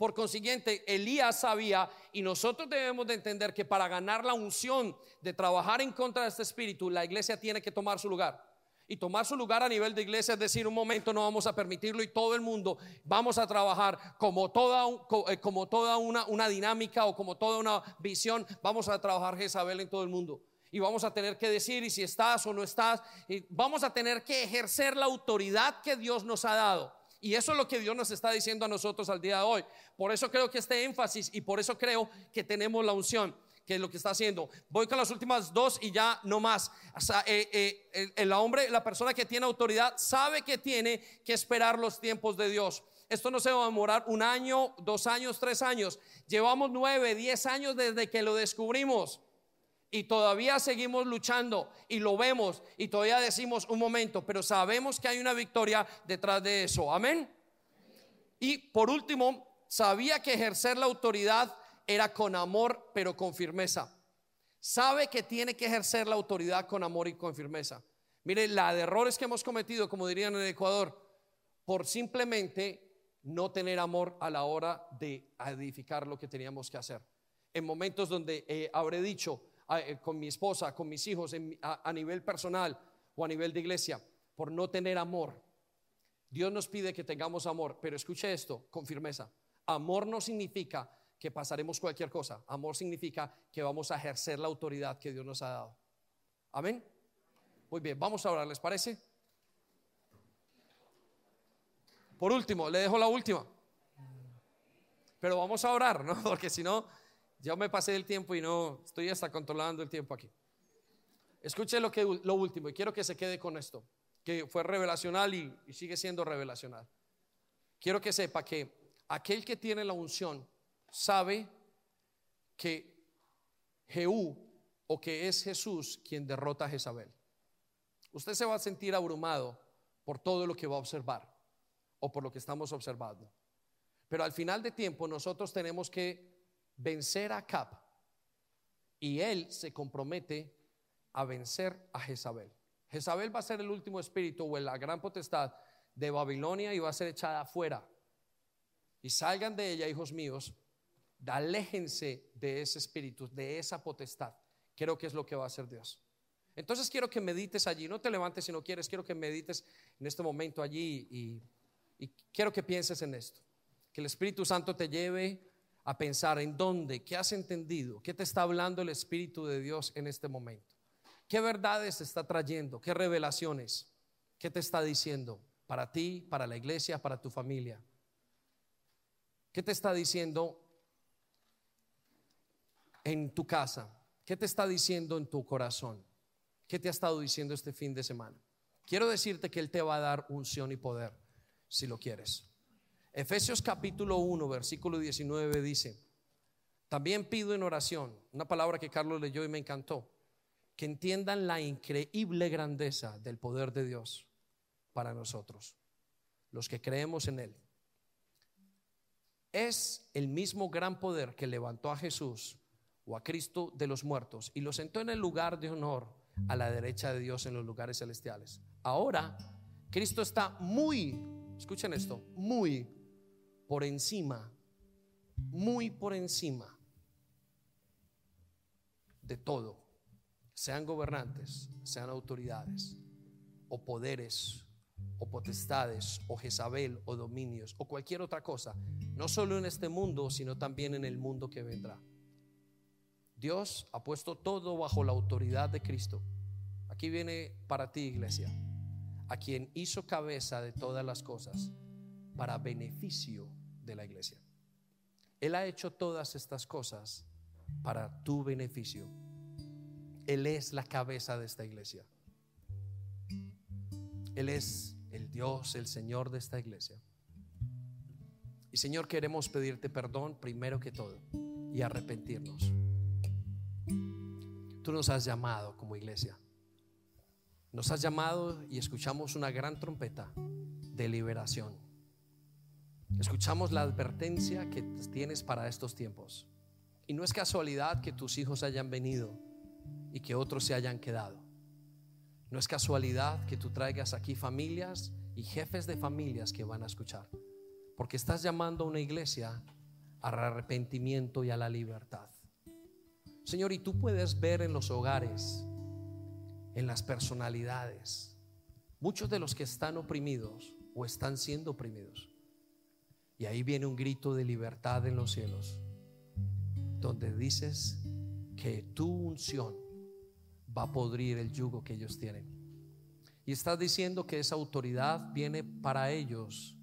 Por consiguiente, Elías sabía y nosotros debemos de entender que para ganar la unción de trabajar en contra de este espíritu, la iglesia tiene que tomar su lugar. Y tomar su lugar a nivel de iglesia es decir, un momento no vamos a permitirlo y todo el mundo vamos a trabajar como toda, eh, como toda una, una dinámica o como toda una visión, vamos a trabajar Jezabel en todo el mundo y vamos a tener que decir y si estás o no estás, y vamos a tener que ejercer la autoridad que Dios nos ha dado. Y eso es lo que Dios nos está diciendo a nosotros al día de hoy. Por eso creo que este énfasis y por eso creo que tenemos la unción que es lo que está haciendo. Voy con las últimas dos y ya no más. O eh, eh, el, hombre, la persona que tiene autoridad, sabe que tiene que esperar los tiempos de Dios. esto no se va a demorar un año, dos años, tres años. Llevamos nueve, diez años desde que lo descubrimos. Y todavía seguimos luchando y lo vemos y todavía decimos un momento, pero sabemos que hay una victoria detrás de eso. Amén. Y por último, sabía que ejercer la autoridad era con amor, pero con firmeza. Sabe que tiene que ejercer la autoridad con amor y con firmeza. Mire, la de errores que hemos cometido, como dirían en Ecuador, por simplemente no tener amor a la hora de edificar lo que teníamos que hacer. En momentos donde eh, habré dicho con mi esposa, con mis hijos, a nivel personal o a nivel de iglesia, por no tener amor. Dios nos pide que tengamos amor, pero escuche esto con firmeza. Amor no significa que pasaremos cualquier cosa. Amor significa que vamos a ejercer la autoridad que Dios nos ha dado. Amén. Muy bien, vamos a orar, ¿les parece? Por último, le dejo la última. Pero vamos a orar, ¿no? Porque si no, ya me pasé el tiempo y no estoy hasta controlando el tiempo aquí. Escuche lo, que, lo último y quiero que se quede con esto, que fue revelacional y, y sigue siendo revelacional. Quiero que sepa que aquel que tiene la unción sabe que Jehú o que es Jesús quien derrota a Jezabel. Usted se va a sentir abrumado por todo lo que va a observar o por lo que estamos observando. Pero al final de tiempo nosotros tenemos que vencer a Cap y él se compromete a vencer a Jezabel. Jezabel va a ser el último espíritu o la gran potestad de Babilonia y va a ser echada afuera. Y salgan de ella, hijos míos, aléjense de ese espíritu, de esa potestad. Creo que es lo que va a hacer Dios. Entonces quiero que medites allí, no te levantes si no quieres, quiero que medites en este momento allí y y quiero que pienses en esto, que el Espíritu Santo te lleve a pensar en dónde, qué has entendido, qué te está hablando el Espíritu de Dios en este momento. ¿Qué verdades está trayendo? ¿Qué revelaciones? ¿Qué te está diciendo para ti, para la iglesia, para tu familia? ¿Qué te está diciendo en tu casa? ¿Qué te está diciendo en tu corazón? ¿Qué te ha estado diciendo este fin de semana? Quiero decirte que Él te va a dar unción y poder si lo quieres. Efesios capítulo 1, versículo 19 dice, también pido en oración, una palabra que Carlos leyó y me encantó, que entiendan la increíble grandeza del poder de Dios para nosotros, los que creemos en Él. Es el mismo gran poder que levantó a Jesús o a Cristo de los muertos y lo sentó en el lugar de honor a la derecha de Dios en los lugares celestiales. Ahora, Cristo está muy escuchen esto, muy por encima, muy por encima de todo, sean gobernantes, sean autoridades, o poderes, o potestades, o Jezabel, o dominios, o cualquier otra cosa, no solo en este mundo, sino también en el mundo que vendrá. Dios ha puesto todo bajo la autoridad de Cristo. Aquí viene para ti, iglesia a quien hizo cabeza de todas las cosas para beneficio de la iglesia. Él ha hecho todas estas cosas para tu beneficio. Él es la cabeza de esta iglesia. Él es el Dios, el Señor de esta iglesia. Y Señor, queremos pedirte perdón primero que todo y arrepentirnos. Tú nos has llamado como iglesia nos has llamado y escuchamos una gran trompeta de liberación. Escuchamos la advertencia que tienes para estos tiempos. Y no es casualidad que tus hijos hayan venido y que otros se hayan quedado. No es casualidad que tú traigas aquí familias y jefes de familias que van a escuchar. Porque estás llamando a una iglesia al arrepentimiento y a la libertad. Señor, y tú puedes ver en los hogares en las personalidades. Muchos de los que están oprimidos o están siendo oprimidos. Y ahí viene un grito de libertad en los cielos, donde dices que tu unción va a podrir el yugo que ellos tienen. Y estás diciendo que esa autoridad viene para ellos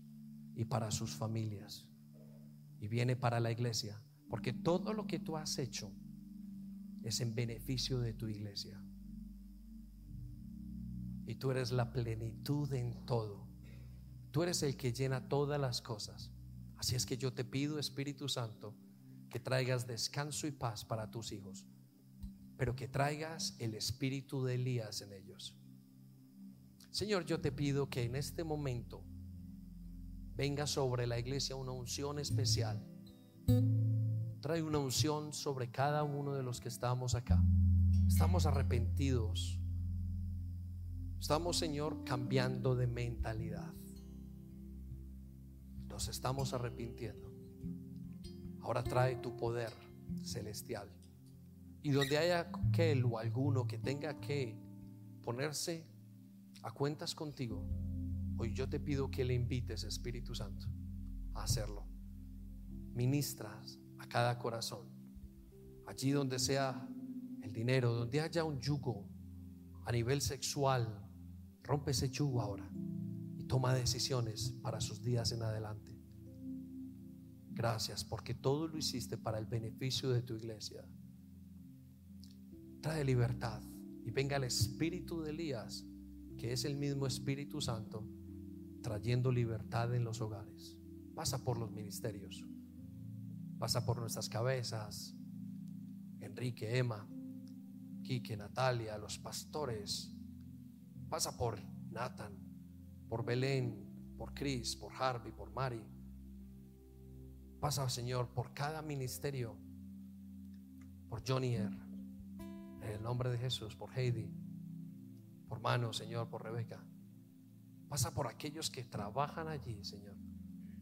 y para sus familias. Y viene para la iglesia. Porque todo lo que tú has hecho es en beneficio de tu iglesia y tú eres la plenitud en todo. tú eres el que llena todas las cosas. Así es que yo te pido, Espíritu Santo, que traigas descanso y paz para tus hijos, pero que traigas el espíritu de Elías en ellos. Señor, yo te pido que en este momento venga sobre la iglesia una unción especial. Trae una unción sobre cada uno de los que estamos acá. Estamos arrepentidos. Estamos, Señor, cambiando de mentalidad. Nos estamos arrepintiendo. Ahora trae tu poder celestial. Y donde haya aquel o alguno que tenga que ponerse a cuentas contigo, Hoy yo te pido que le invites, Espíritu Santo, a hacerlo. Ministras a cada corazón. Allí donde sea el dinero, donde haya un yugo a nivel sexual, rompe ese yugo ahora toma decisiones para sus días en adelante. Gracias porque todo lo hiciste para el beneficio de tu iglesia. Trae libertad y venga el espíritu de Elías, que es el mismo Espíritu Santo trayendo libertad en los hogares. Pasa por los ministerios, pasa por nuestras cabezas, Enrique, Emma, Quique, Natalia, los pastores, pasa por Nathan, por Belén, por Chris, por Harvey, por Mari. Pasa, Señor, por cada ministerio, por Johnny en el nombre de Jesús, por Heidi, por Mano, Señor, por Rebeca. Pasa por aquellos que trabajan allí, Señor.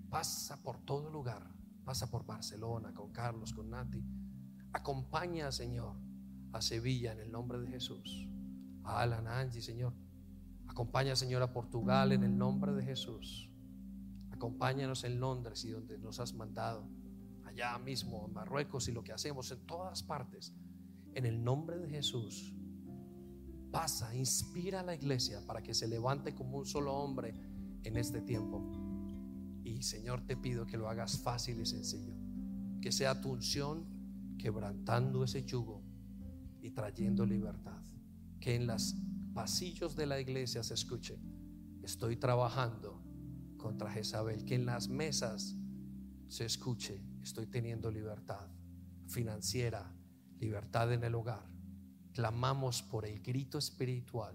Pasa por todo lugar. Pasa por Barcelona, con Carlos, con Nati. Acompaña, Señor, a Sevilla en el nombre de Jesús. A Alan, Angie, Señor. Acompaña, Señor, a Portugal en el nombre de Jesús. Acompáñanos en Londres y donde nos has mandado. Allá mismo, en Marruecos y lo que hacemos en todas partes. En el nombre de Jesús pasa, inspira a la iglesia para que se levante como un solo hombre en este tiempo. Y Señor, te pido que lo hagas fácil y sencillo. Que sea tu unción quebrantando ese yugo y trayendo libertad. Que en los pasillos de la iglesia se escuche, estoy trabajando contra Jezabel. Que en las mesas se escuche, estoy teniendo libertad financiera, libertad en el hogar clamamos por el grito espiritual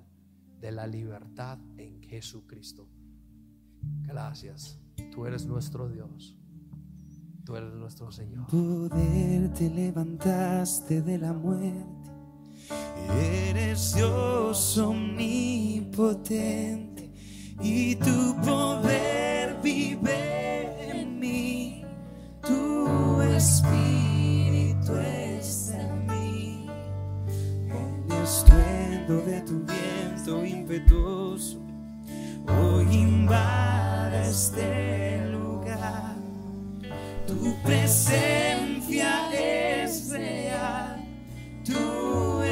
de la libertad en Jesucristo. Gracias. Tú eres nuestro Dios. Tú eres nuestro Señor. Poder te levantaste de la muerte. Eres Dios omnipotente y tu poder vive en mí. Tu espíritu está en mí. El estruendo de tu viento impetuoso hoy invade este lugar. Tu presencia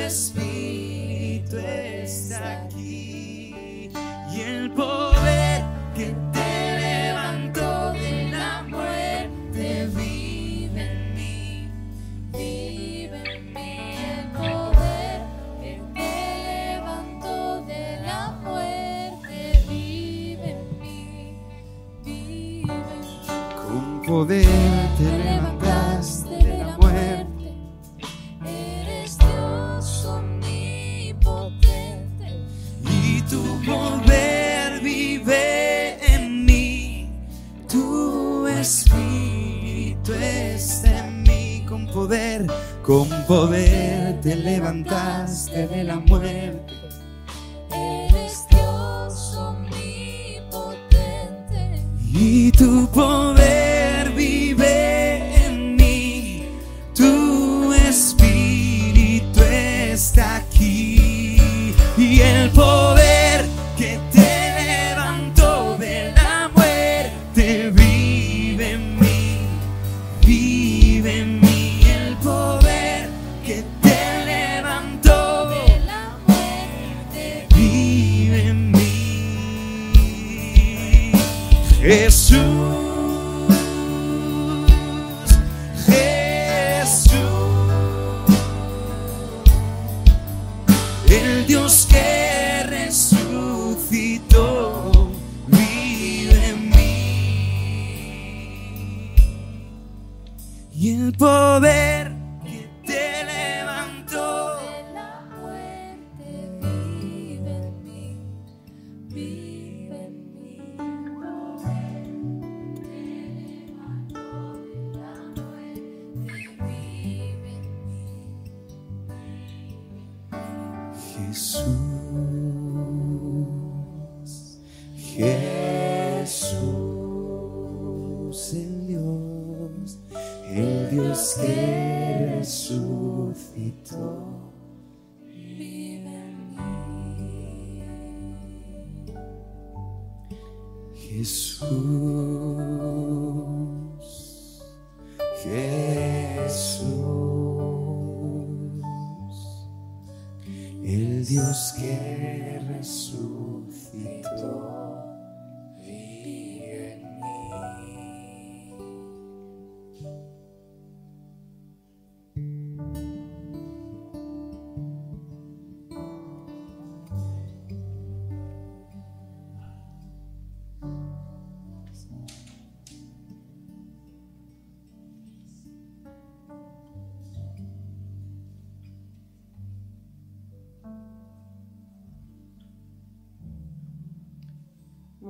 espíritu está aquí y el poder que te levantó de la muerte vive en mí, Vive en mí el poder que te levantó de la muerte. Vive en mí, vive en mí. con poder con poder te levantaste de la muerte. Eres Dios omnipotente. Y tu poder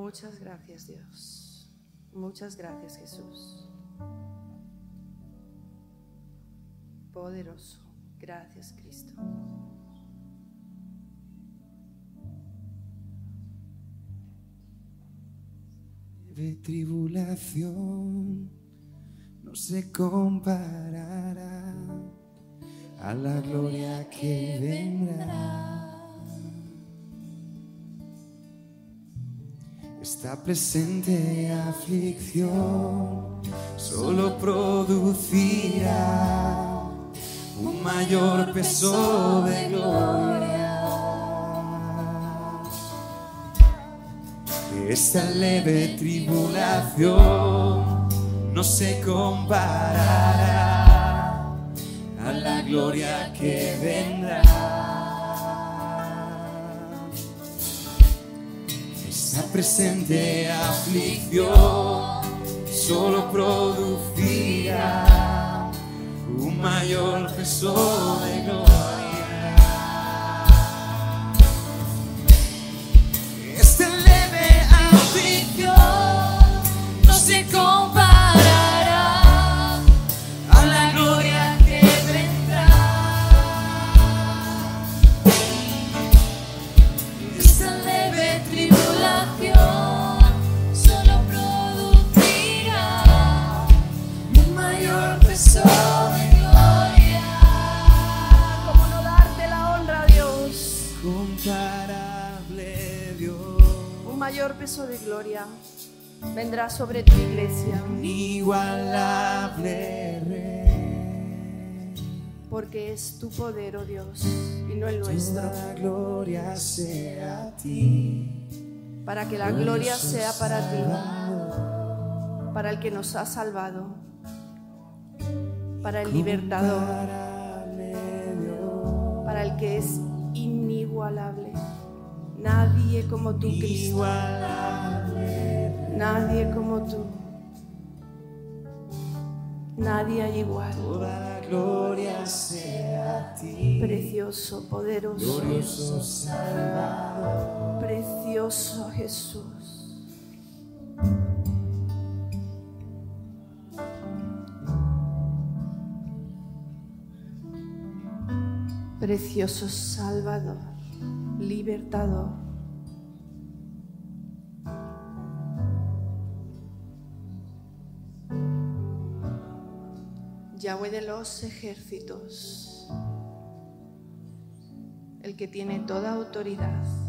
Muchas gracias Dios. Muchas gracias Jesús. Poderoso. Gracias Cristo. de tribulación no se comparará a la gloria que vendrá. Está presente aflicción, solo producirá un mayor peso de gloria. Esta leve tribulación no se comparará a la gloria que vendrá. Presente aflicción solo producirá un mayor peso de gloria. Mayor peso de gloria vendrá sobre tu iglesia. inigualable Rey. Porque es tu poder, oh Dios, y no el nuestro. Toda gloria sea a ti, Para que la gloria sea para ti, para el que nos ha salvado, para el libertador, para el que es inigualable. Nadie como tú, Cristo. Nadie como tú. Nadie hay igual. Toda gloria sea a ti, Precioso, poderoso, glorioso Salvador. precioso Jesús. Precioso Salvador, libertador. Yahweh de los ejércitos, el que tiene toda autoridad.